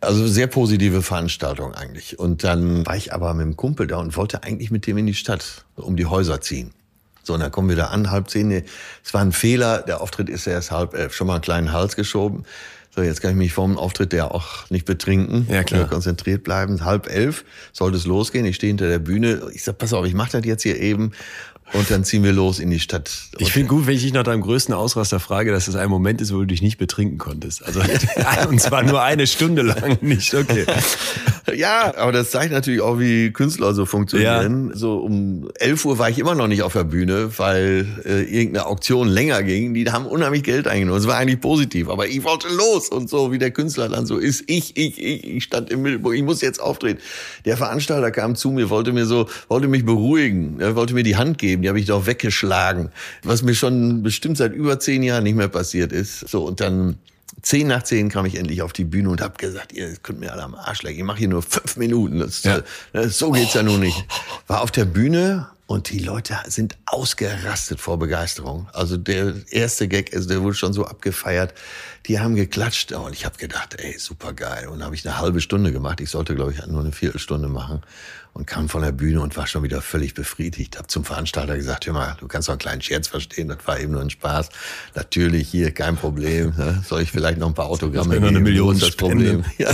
Also sehr positive Veranstaltung eigentlich. Und dann war ich aber mit dem Kumpel da und wollte eigentlich mit dem in die Stadt, um die Häuser ziehen. So, und dann kommen wir da an, halb zehn. Nee, Es war ein Fehler, der Auftritt ist erst halb elf. Schon mal einen kleinen Hals geschoben. So, jetzt kann ich mich vor dem Auftritt ja auch nicht betrinken. Ja, klar. Konzentriert bleiben. Halb elf sollte es losgehen. Ich stehe hinter der Bühne. Ich sag, pass auf, ich mach das jetzt hier eben. Und dann ziehen wir los in die Stadt. Ich finde gut, wenn ich dich nach deinem größten Ausraster frage, dass das ein Moment ist, wo du dich nicht betrinken konntest. Also, <laughs> und zwar nur eine Stunde lang nicht. Okay. Ja, aber das zeigt natürlich auch, wie Künstler so funktionieren. So um 11 Uhr war ich immer noch nicht auf der Bühne, weil äh, irgendeine Auktion länger ging. Die haben unheimlich Geld eingenommen. Es war eigentlich positiv, aber ich wollte los und so, wie der Künstler dann so ist. Ich, ich, ich, ich stand im Mittelpunkt. Ich muss jetzt auftreten. Der Veranstalter kam zu mir, wollte mir so, wollte mich beruhigen, er wollte mir die Hand geben. Die habe ich doch weggeschlagen, was mir schon bestimmt seit über zehn Jahren nicht mehr passiert ist. So und dann Zehn nach zehn kam ich endlich auf die Bühne und habe gesagt, ihr könnt mir alle am Arsch lecken. Ich mache hier nur fünf Minuten. Das, Ja. das, so geht's ja nun nicht. War auf der Bühne Und die Leute sind ausgerastet vor Begeisterung. Also der erste Gag, also der wurde schon so abgefeiert. Die haben geklatscht und ich habe gedacht, ey, super geil. Und habe ich eine halbe Stunde gemacht. Ich sollte, glaube ich, nur eine Viertelstunde machen. Und kam von der Bühne und war schon wieder völlig befriedigt. Hab zum Veranstalter gesagt, hör mal, du kannst doch einen kleinen Scherz verstehen, das war eben nur ein Spaß. Natürlich, hier, kein Problem. Ne? Soll ich vielleicht noch ein paar Autogramme Das wäre noch eine geben? Million das. Problem? <laughs> Ja.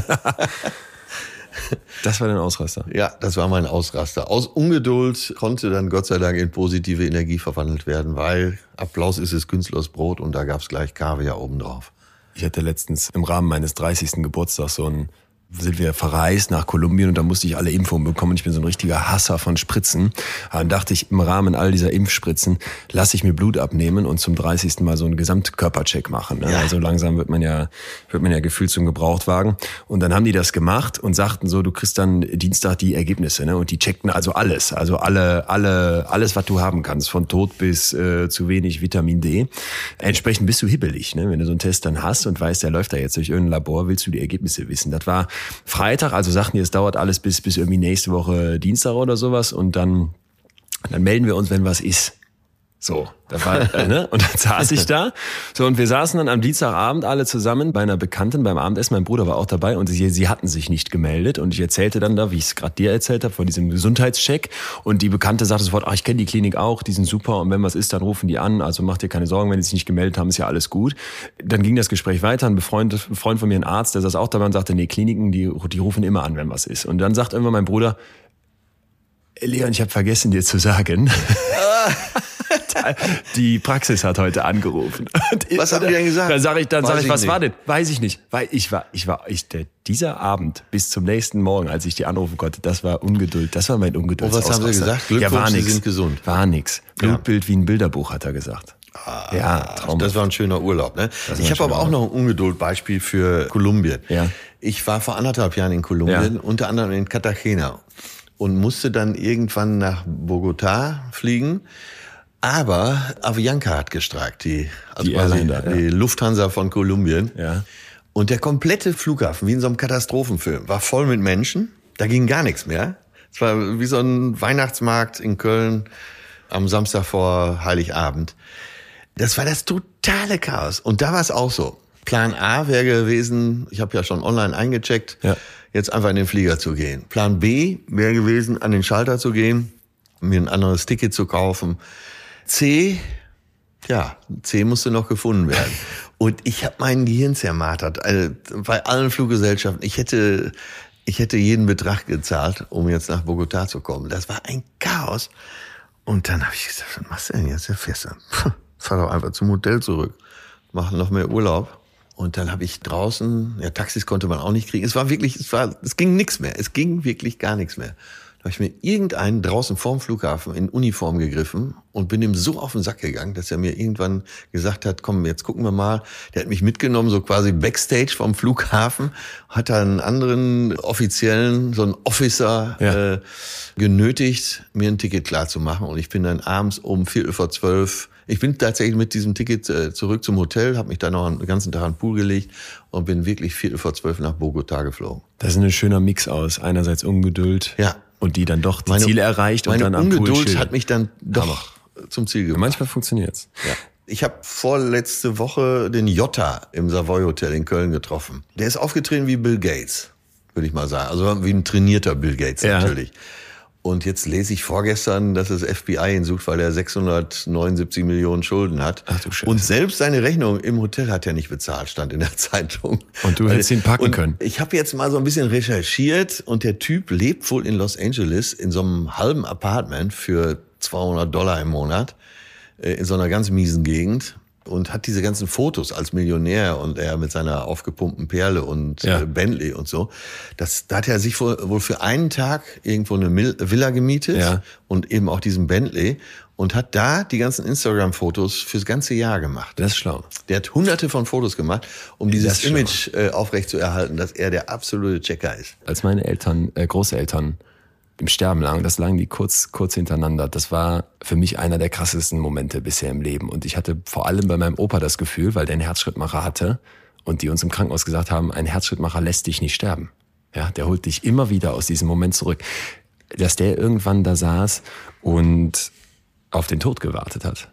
Das war dein Ausraster. Ja, das war mein Ausraster. Aus Ungeduld konnte dann Gott sei Dank in positive Energie verwandelt werden, weil Applaus ist es künstleres Brot und da gab's gleich Kaviar obendrauf. Ich hatte letztens im Rahmen meines 30. Geburtstags so ein sind wir verreist nach Kolumbien und da musste ich alle Impfungen bekommen. Ich bin so ein richtiger Hasser von Spritzen. Dann dachte ich, im Rahmen all dieser Impfspritzen lasse ich mir Blut abnehmen und zum 30. Mal so einen Gesamtkörpercheck machen. Ne? Ja. Also langsam wird man ja, wird man ja gefühlt zum Gebrauchtwagen. Und dann haben die das gemacht und sagten so, du kriegst dann Dienstag die Ergebnisse. Ne? Und die checkten also alles. Also alle, alle, alles, was du haben kannst. Von Tod bis äh, zu wenig Vitamin D. Entsprechend bist du hibbelig. Ne? Wenn du so einen Test dann hast und weißt, der läuft da jetzt durch irgendein Labor, willst du die Ergebnisse wissen. Das war Freitag, also sagten die, es dauert alles bis, bis irgendwie nächste Woche Dienstag oder sowas und dann, dann melden wir uns, wenn was ist. So, da war, äh, ne? Und dann <laughs> saß ich da. So, und wir saßen dann am Dienstagabend alle zusammen bei einer Bekannten beim Abendessen. Mein Bruder war auch dabei und sie, sie hatten sich nicht gemeldet. Und ich erzählte dann da, wie ich es gerade dir erzählt habe, von diesem Gesundheitscheck. Und die Bekannte sagte sofort, ach, ich kenne die Klinik auch, die sind super. Und wenn was ist, dann rufen die an. Also mach dir keine Sorgen, wenn die sich nicht gemeldet haben, ist ja alles gut. Dann ging das Gespräch weiter. Ein Befreund, ein Freund von mir, ein Arzt, der saß auch dabei und sagte, nee, Kliniken, die, die rufen immer an, wenn was ist. Und dann sagt irgendwann mein Bruder, Leon, ich habe vergessen dir zu sagen. <laughs> <laughs> <laughs> Die Praxis hat heute angerufen. Was haben die denn gesagt? Dann sage ich, dann Weiß sag ich, was nicht. war denn? Weiß ich nicht, weil ich war, ich war, ich der, dieser Abend bis zum nächsten Morgen, als ich die anrufen konnte, das war Ungeduld, das war mein Ungeduld. Und was haben sie gesagt? Glückwunsch, Sie sind gesund. War nix. Blutbild wie ein Bilderbuch, hat er gesagt. ja, Traum. Das war ein schöner Urlaub. Ne? war Ich habe aber auch noch ein Ungeduldbeispiel für Kolumbien. Ja. Ich war vor anderthalb Jahren in Kolumbien, Ja. unter anderem in Cartagena und musste dann irgendwann nach Bogotá fliegen. Aber Avianca hat gestreikt, die, also Die quasi da, ja. die Lufthansa von Kolumbien. Ja. Und der komplette Flughafen, wie in so einem Katastrophenfilm, war voll mit Menschen. Da ging gar nichts mehr. Es war wie so ein Weihnachtsmarkt in Köln am Samstag vor Heiligabend. Das war das totale Chaos. Und da war es auch so. Plan A wäre gewesen, ich habe ja schon online eingecheckt, Ja. jetzt einfach in den Flieger zu gehen. Plan B wäre gewesen, an den Schalter zu gehen, mir ein anderes Ticket zu kaufen. C, ja, C musste noch gefunden werden. Und ich habe mein Gehirn zermartert. Also bei allen Fluggesellschaften. Ich hätte, ich hätte jeden Betrag gezahlt, um jetzt nach Bogotá zu kommen. Das war ein Chaos. Und dann habe ich gesagt, was machst du denn jetzt? Ja, fährst du. <laughs> Fahr doch einfach zum Hotel zurück. Mach noch mehr Urlaub. Und dann habe ich draußen, ja, Taxis konnte man auch nicht kriegen. Es war wirklich, es war, es ging nichts mehr. Es ging wirklich gar nichts mehr. Da habe ich mir irgendeinen draußen vorm Flughafen in Uniform gegriffen und bin ihm so auf den Sack gegangen, dass er mir irgendwann gesagt hat, komm, jetzt gucken wir mal. Der hat mich mitgenommen, so quasi Backstage vom Flughafen, hat dann einen anderen Offiziellen, so einen Officer, Ja. äh, genötigt, mir ein Ticket klar zu machen. Und ich bin dann abends um Viertel vor zwölf, ich bin tatsächlich mit diesem Ticket äh, zurück zum Hotel, habe mich dann noch einen ganzen Tag an den Pool gelegt und bin wirklich Viertel vor zwölf nach Bogotá geflogen. Das ist ein schöner Mix aus. Einerseits Ungeduld Ja. Und die dann doch die Ziele erreicht und meine dann am Pool Ungeduld chillen. hat mich dann doch zum Ziel gebracht. Manchmal funktioniert's. Ja. Ich habe vorletzte Woche den Jota im Savoy Hotel in Köln getroffen. Der ist aufgetreten wie Bill Gates, würde ich mal sagen. Also wie ein trainierter Bill Gates Ja. natürlich. Und jetzt lese ich vorgestern, dass das FBI ihn sucht, weil er 679 Millionen Schulden hat. Ach du Scheiße. Und selbst seine Rechnung im Hotel hat er nicht bezahlt, stand in der <laughs> Zeitung. Und du hättest ihn packen und können. Ich habe jetzt mal so ein bisschen recherchiert und der Typ lebt wohl in Los Angeles in so einem halben Apartment für 200 Dollar im Monat äh, in so einer ganz miesen Gegend und hat diese ganzen Fotos als Millionär und er mit seiner aufgepumpten Perle und Ja. äh, Bentley und so. Das, da hat er sich wohl, für einen Tag irgendwo eine Villa gemietet Ja. und eben auch diesen Bentley und hat da die ganzen Instagram-Fotos fürs ganze Jahr gemacht. Das ist schlau. Der hat hunderte von Fotos gemacht, um dieses. Image äh, aufrechtzuerhalten, dass er der absolute Checker ist. als meine Eltern, äh, Großeltern im Sterben lagen, das lagen die kurz, kurz hintereinander. Das war für mich einer der krassesten Momente bisher im Leben. Und ich hatte vor allem bei meinem Opa das Gefühl, weil der einen Herzschrittmacher hatte und die uns im Krankenhaus gesagt haben, ein Herzschrittmacher lässt dich nicht sterben. Ja, der holt dich immer wieder aus diesem Moment zurück. dass der irgendwann da saß und auf den Tod gewartet hat.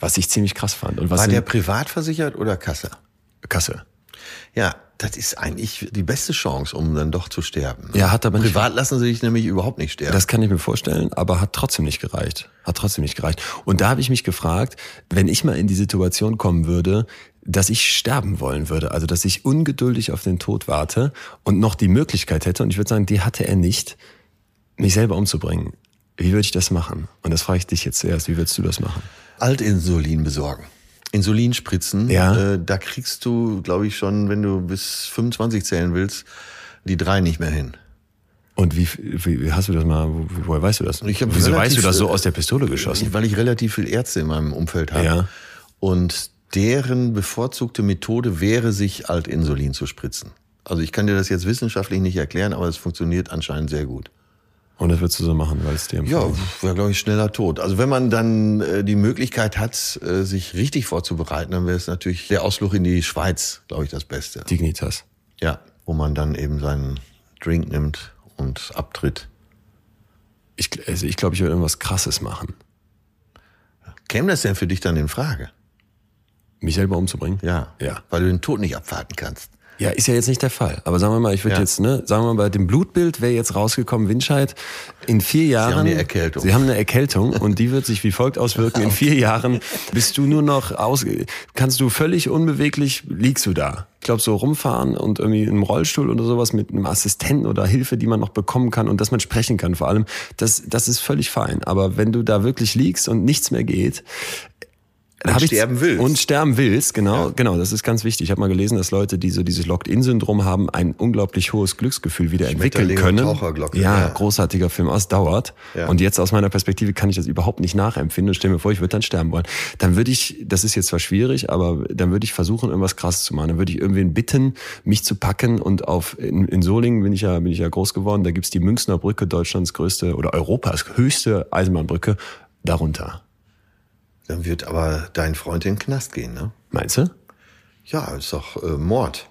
Was ich ziemlich krass fand. Und was War der privat versichert oder Kasse? Kasse. Ja, das ist eigentlich die beste Chance, um dann doch zu sterben. Ja, hat aber nicht- Privat lassen sie sich nämlich überhaupt nicht sterben. Das kann ich mir vorstellen, aber hat trotzdem nicht gereicht. Hat trotzdem nicht gereicht. Und da habe ich mich gefragt, wenn ich mal in die Situation kommen würde, dass ich sterben wollen würde, also dass ich ungeduldig auf den Tod warte und noch die Möglichkeit hätte, und ich würde sagen, die hatte er nicht, mich selber umzubringen. Wie würde ich das machen? Und das frage ich dich jetzt zuerst. Wie würdest du das machen? Altinsulin besorgen. Insulinspritzen, Ja. äh, da kriegst du, glaube ich, schon, wenn du bis 25 zählen willst, die drei nicht mehr hin. Und wie, wie hast du das mal, wo- woher weißt du das? Wieso relativ, weißt du das so aus der Pistole geschossen? Weil ich relativ viel Ärzte in meinem Umfeld habe. Ja. Und deren bevorzugte Methode wäre, sich Altinsulin zu spritzen. Also ich kann dir das jetzt wissenschaftlich nicht erklären, aber es funktioniert anscheinend sehr gut. Und das würdest du so machen, weil es dir Ja, wäre, glaube ich, schneller tot. Also wenn man dann äh, die Möglichkeit hat, äh, sich richtig vorzubereiten, dann wäre es natürlich der Ausflug in die Schweiz, glaube ich, das Beste. Dignitas. Ja, wo man dann eben seinen Drink nimmt und abtritt. Ich, also ich glaube, ich würde irgendwas Krasses machen. Käme das denn für dich dann in Frage? Mich selber umzubringen? Ja. Ja. Weil du den Tod nicht abwarten kannst. Ja, ist ja jetzt nicht der Fall. Aber sagen wir mal, ich würde Ja. jetzt, ne, sagen wir mal, bei dem Blutbild wäre jetzt rausgekommen, Winscheid, in vier Jahren. haben eine Erkältung. Sie haben eine Erkältung und die wird sich wie folgt auswirken. In vier Jahren bist du nur noch aus, kannst du völlig unbeweglich, liegst du da. Ich glaube, so rumfahren und irgendwie einem Rollstuhl oder sowas mit einem Assistenten oder Hilfe, die man noch bekommen kann und dass man sprechen kann vor allem, das, das ist völlig fein. Aber wenn du da wirklich liegst und nichts mehr geht, Und hab ich- sterben willst. Und sterben willst, genau, genau, das ist ganz wichtig. Ich habe mal gelesen, dass Leute, die so dieses Locked-In-Syndrom haben, ein unglaublich hohes Glücksgefühl wieder entwickeln können. ja, ja. großartiger Film, es dauert. Ja. Und jetzt aus meiner Perspektive kann ich das überhaupt nicht nachempfinden und stelle mir vor, ich würde dann sterben wollen. Dann würde ich, das ist jetzt zwar schwierig, aber dann würde ich versuchen, irgendwas krasses zu machen. Dann würde ich irgendwen bitten, mich zu packen und auf, in, in Solingen bin ich ja, bin ich ja groß geworden, da gibt's die Münchner Brücke, Deutschlands größte oder Europas höchste Eisenbahnbrücke, darunter. Dann wird aber dein Freund in den Knast gehen, ne? Meinst du? Ja, ist doch äh, Mord.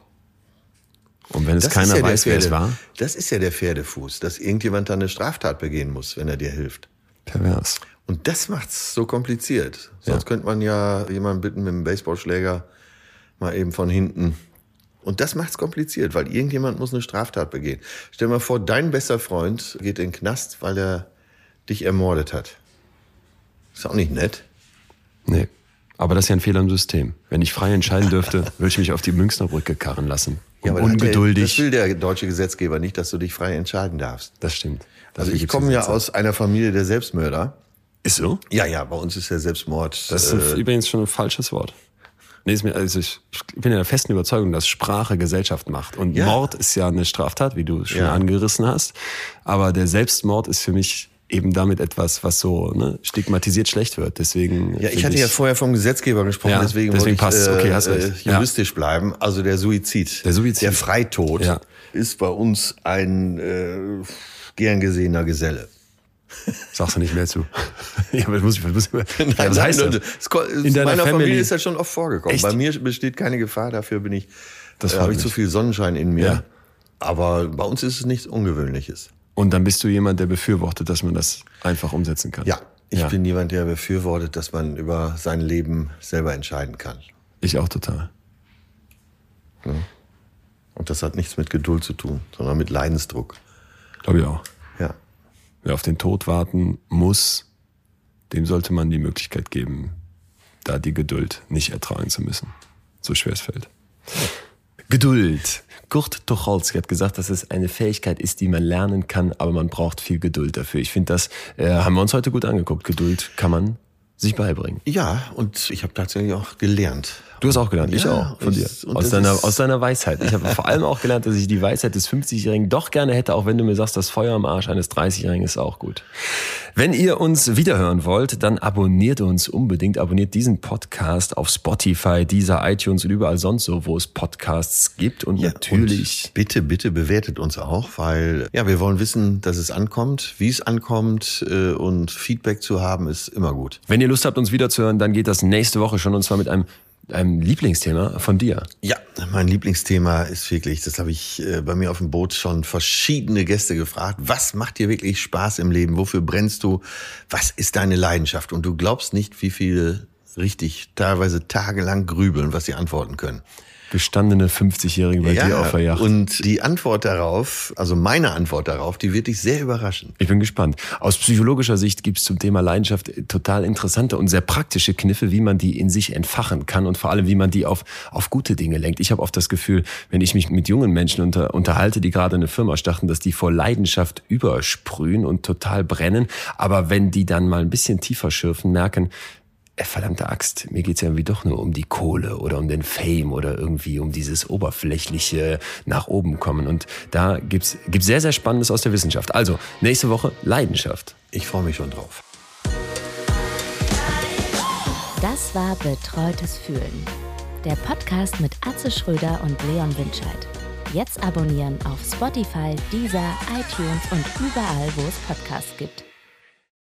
Und wenn es Das keiner ja weiß, wer es Pferde- war? Das ist ja der Pferdefuß, dass irgendjemand da eine Straftat begehen muss, wenn er dir hilft. Pervers. Und das macht's so kompliziert. Sonst Ja. könnte man ja jemanden bitten mit einem Baseballschläger mal eben von hinten. Und das macht's kompliziert, weil irgendjemand muss eine Straftat begehen. Stell dir mal vor, dein bester Freund geht in den Knast, weil er dich ermordet hat. Ist auch nicht nett. Nee. Aber das ist ja ein Fehler im System. Wenn ich frei entscheiden dürfte, <laughs> würde ich mich auf die Münchner Brücke karren lassen. Und aber das- ungeduldig. Das will der deutsche Gesetzgeber nicht, dass du dich frei entscheiden darfst. Das stimmt. Also Dafür ich komme ja aus einer Familie der Selbstmörder. Ist so? Ja, ja, bei uns ist der Selbstmord. Das ist äh, übrigens schon ein falsches Wort. Nee, ist mir, also ich, ich bin ja der festen Überzeugung, dass Sprache Gesellschaft macht. Und Ja. Mord ist ja eine Straftat, wie du schon Ja. angerissen hast. Aber der Selbstmord ist für mich eben damit etwas, was so ne, stigmatisiert schlecht wird. Deswegen. Ja, ich hatte ja vorher vom Gesetzgeber gesprochen, Ja, deswegen, deswegen wollte ich. Okay, hast äh, recht. äh, juristisch bleiben. Also der Suizid. Der Suizid. Der Freitod Ja. ist bei uns ein äh, gern gesehener Geselle. Sagst du nicht mehr zu. <laughs> ja, aber das muss ich, das muss ich <laughs> Nein, ja, was heißt nein, das? In deiner meiner Family? Familie ist das schon oft vorgekommen. Echt? Bei mir besteht keine Gefahr, dafür bin ich, Das äh, habe ich zu viel Sonnenschein in mir. Ja. Aber bei uns ist es nichts Ungewöhnliches. Und dann bist du jemand, der befürwortet, dass man das einfach umsetzen kann. Ja, ich Ja. bin jemand, der befürwortet, dass man über sein Leben selber entscheiden kann. Ich auch total. Und das hat nichts mit Geduld zu tun, sondern mit Leidensdruck. Glaube ich auch. Ja. Wer auf den Tod warten muss, dem sollte man die Möglichkeit geben, da die Geduld nicht ertragen zu müssen. So schwer es fällt. Geduld. Kurt Tucholsky hat gesagt, dass es eine Fähigkeit ist, die man lernen kann, aber man braucht viel Geduld dafür. Ich finde, das äh, haben wir uns heute gut angeguckt. Geduld kann man sich beibringen. Ja, und ich habe tatsächlich auch gelernt. Du hast auch gelernt, ich Ja, auch, von dir. ich- Aus deiner, aus deiner Weisheit. Ich habe vor allem auch gelernt, dass ich die Weisheit des 50-Jährigen doch gerne hätte, auch wenn du mir sagst, das Feuer am Arsch eines 30-Jährigen ist auch gut. Wenn ihr uns wiederhören wollt, dann abonniert uns unbedingt. Abonniert diesen Podcast auf Spotify, dieser iTunes und überall sonst so, wo es Podcasts gibt. Und natürlich... Und bitte, bitte bewertet uns auch, weil ja, wir wollen wissen, dass es ankommt, wie es ankommt äh, und Feedback zu haben ist immer gut. Wenn ihr Lust habt, uns wiederzuhören, dann geht das nächste Woche schon und zwar mit einem einem Lieblingsthema von dir. Ja, mein Lieblingsthema ist wirklich, das habe ich äh, bei mir auf dem Boot schon verschiedene Gäste gefragt. Was macht dir wirklich Spaß im Leben? Wofür brennst du? Was ist deine Leidenschaft? Und du glaubst nicht, wie viele richtig teilweise tagelang grübeln, was sie antworten können. Gestandene 50-Jährige bei ja, dir auf der Yacht. Und die Antwort darauf, also meine Antwort darauf, die wird dich sehr überraschen. Ich bin gespannt. Aus psychologischer Sicht gibt es zum Thema Leidenschaft total interessante und sehr praktische Kniffe, wie man die in sich entfachen kann und vor allem, wie man die auf, auf gute Dinge lenkt. Ich habe oft das Gefühl, wenn ich mich mit jungen Menschen unter, unterhalte, die gerade eine Firma starten, dass die vor Leidenschaft übersprühen und total brennen. Aber wenn die dann mal ein bisschen tiefer schürfen, merken, verdammte Axt, mir geht's ja irgendwie doch nur um die Kohle oder um den Fame oder irgendwie um dieses oberflächliche nach oben kommen. Und da gibt's gibt's sehr, sehr Spannendes aus der Wissenschaft. Also, nächste Woche Leidenschaft. Ich freue mich schon drauf. Das war Betreutes Fühlen. Der Podcast mit Atze Schröder und Leon Winscheid. Jetzt abonnieren auf Spotify, Deezer, iTunes und überall, wo es Podcasts gibt.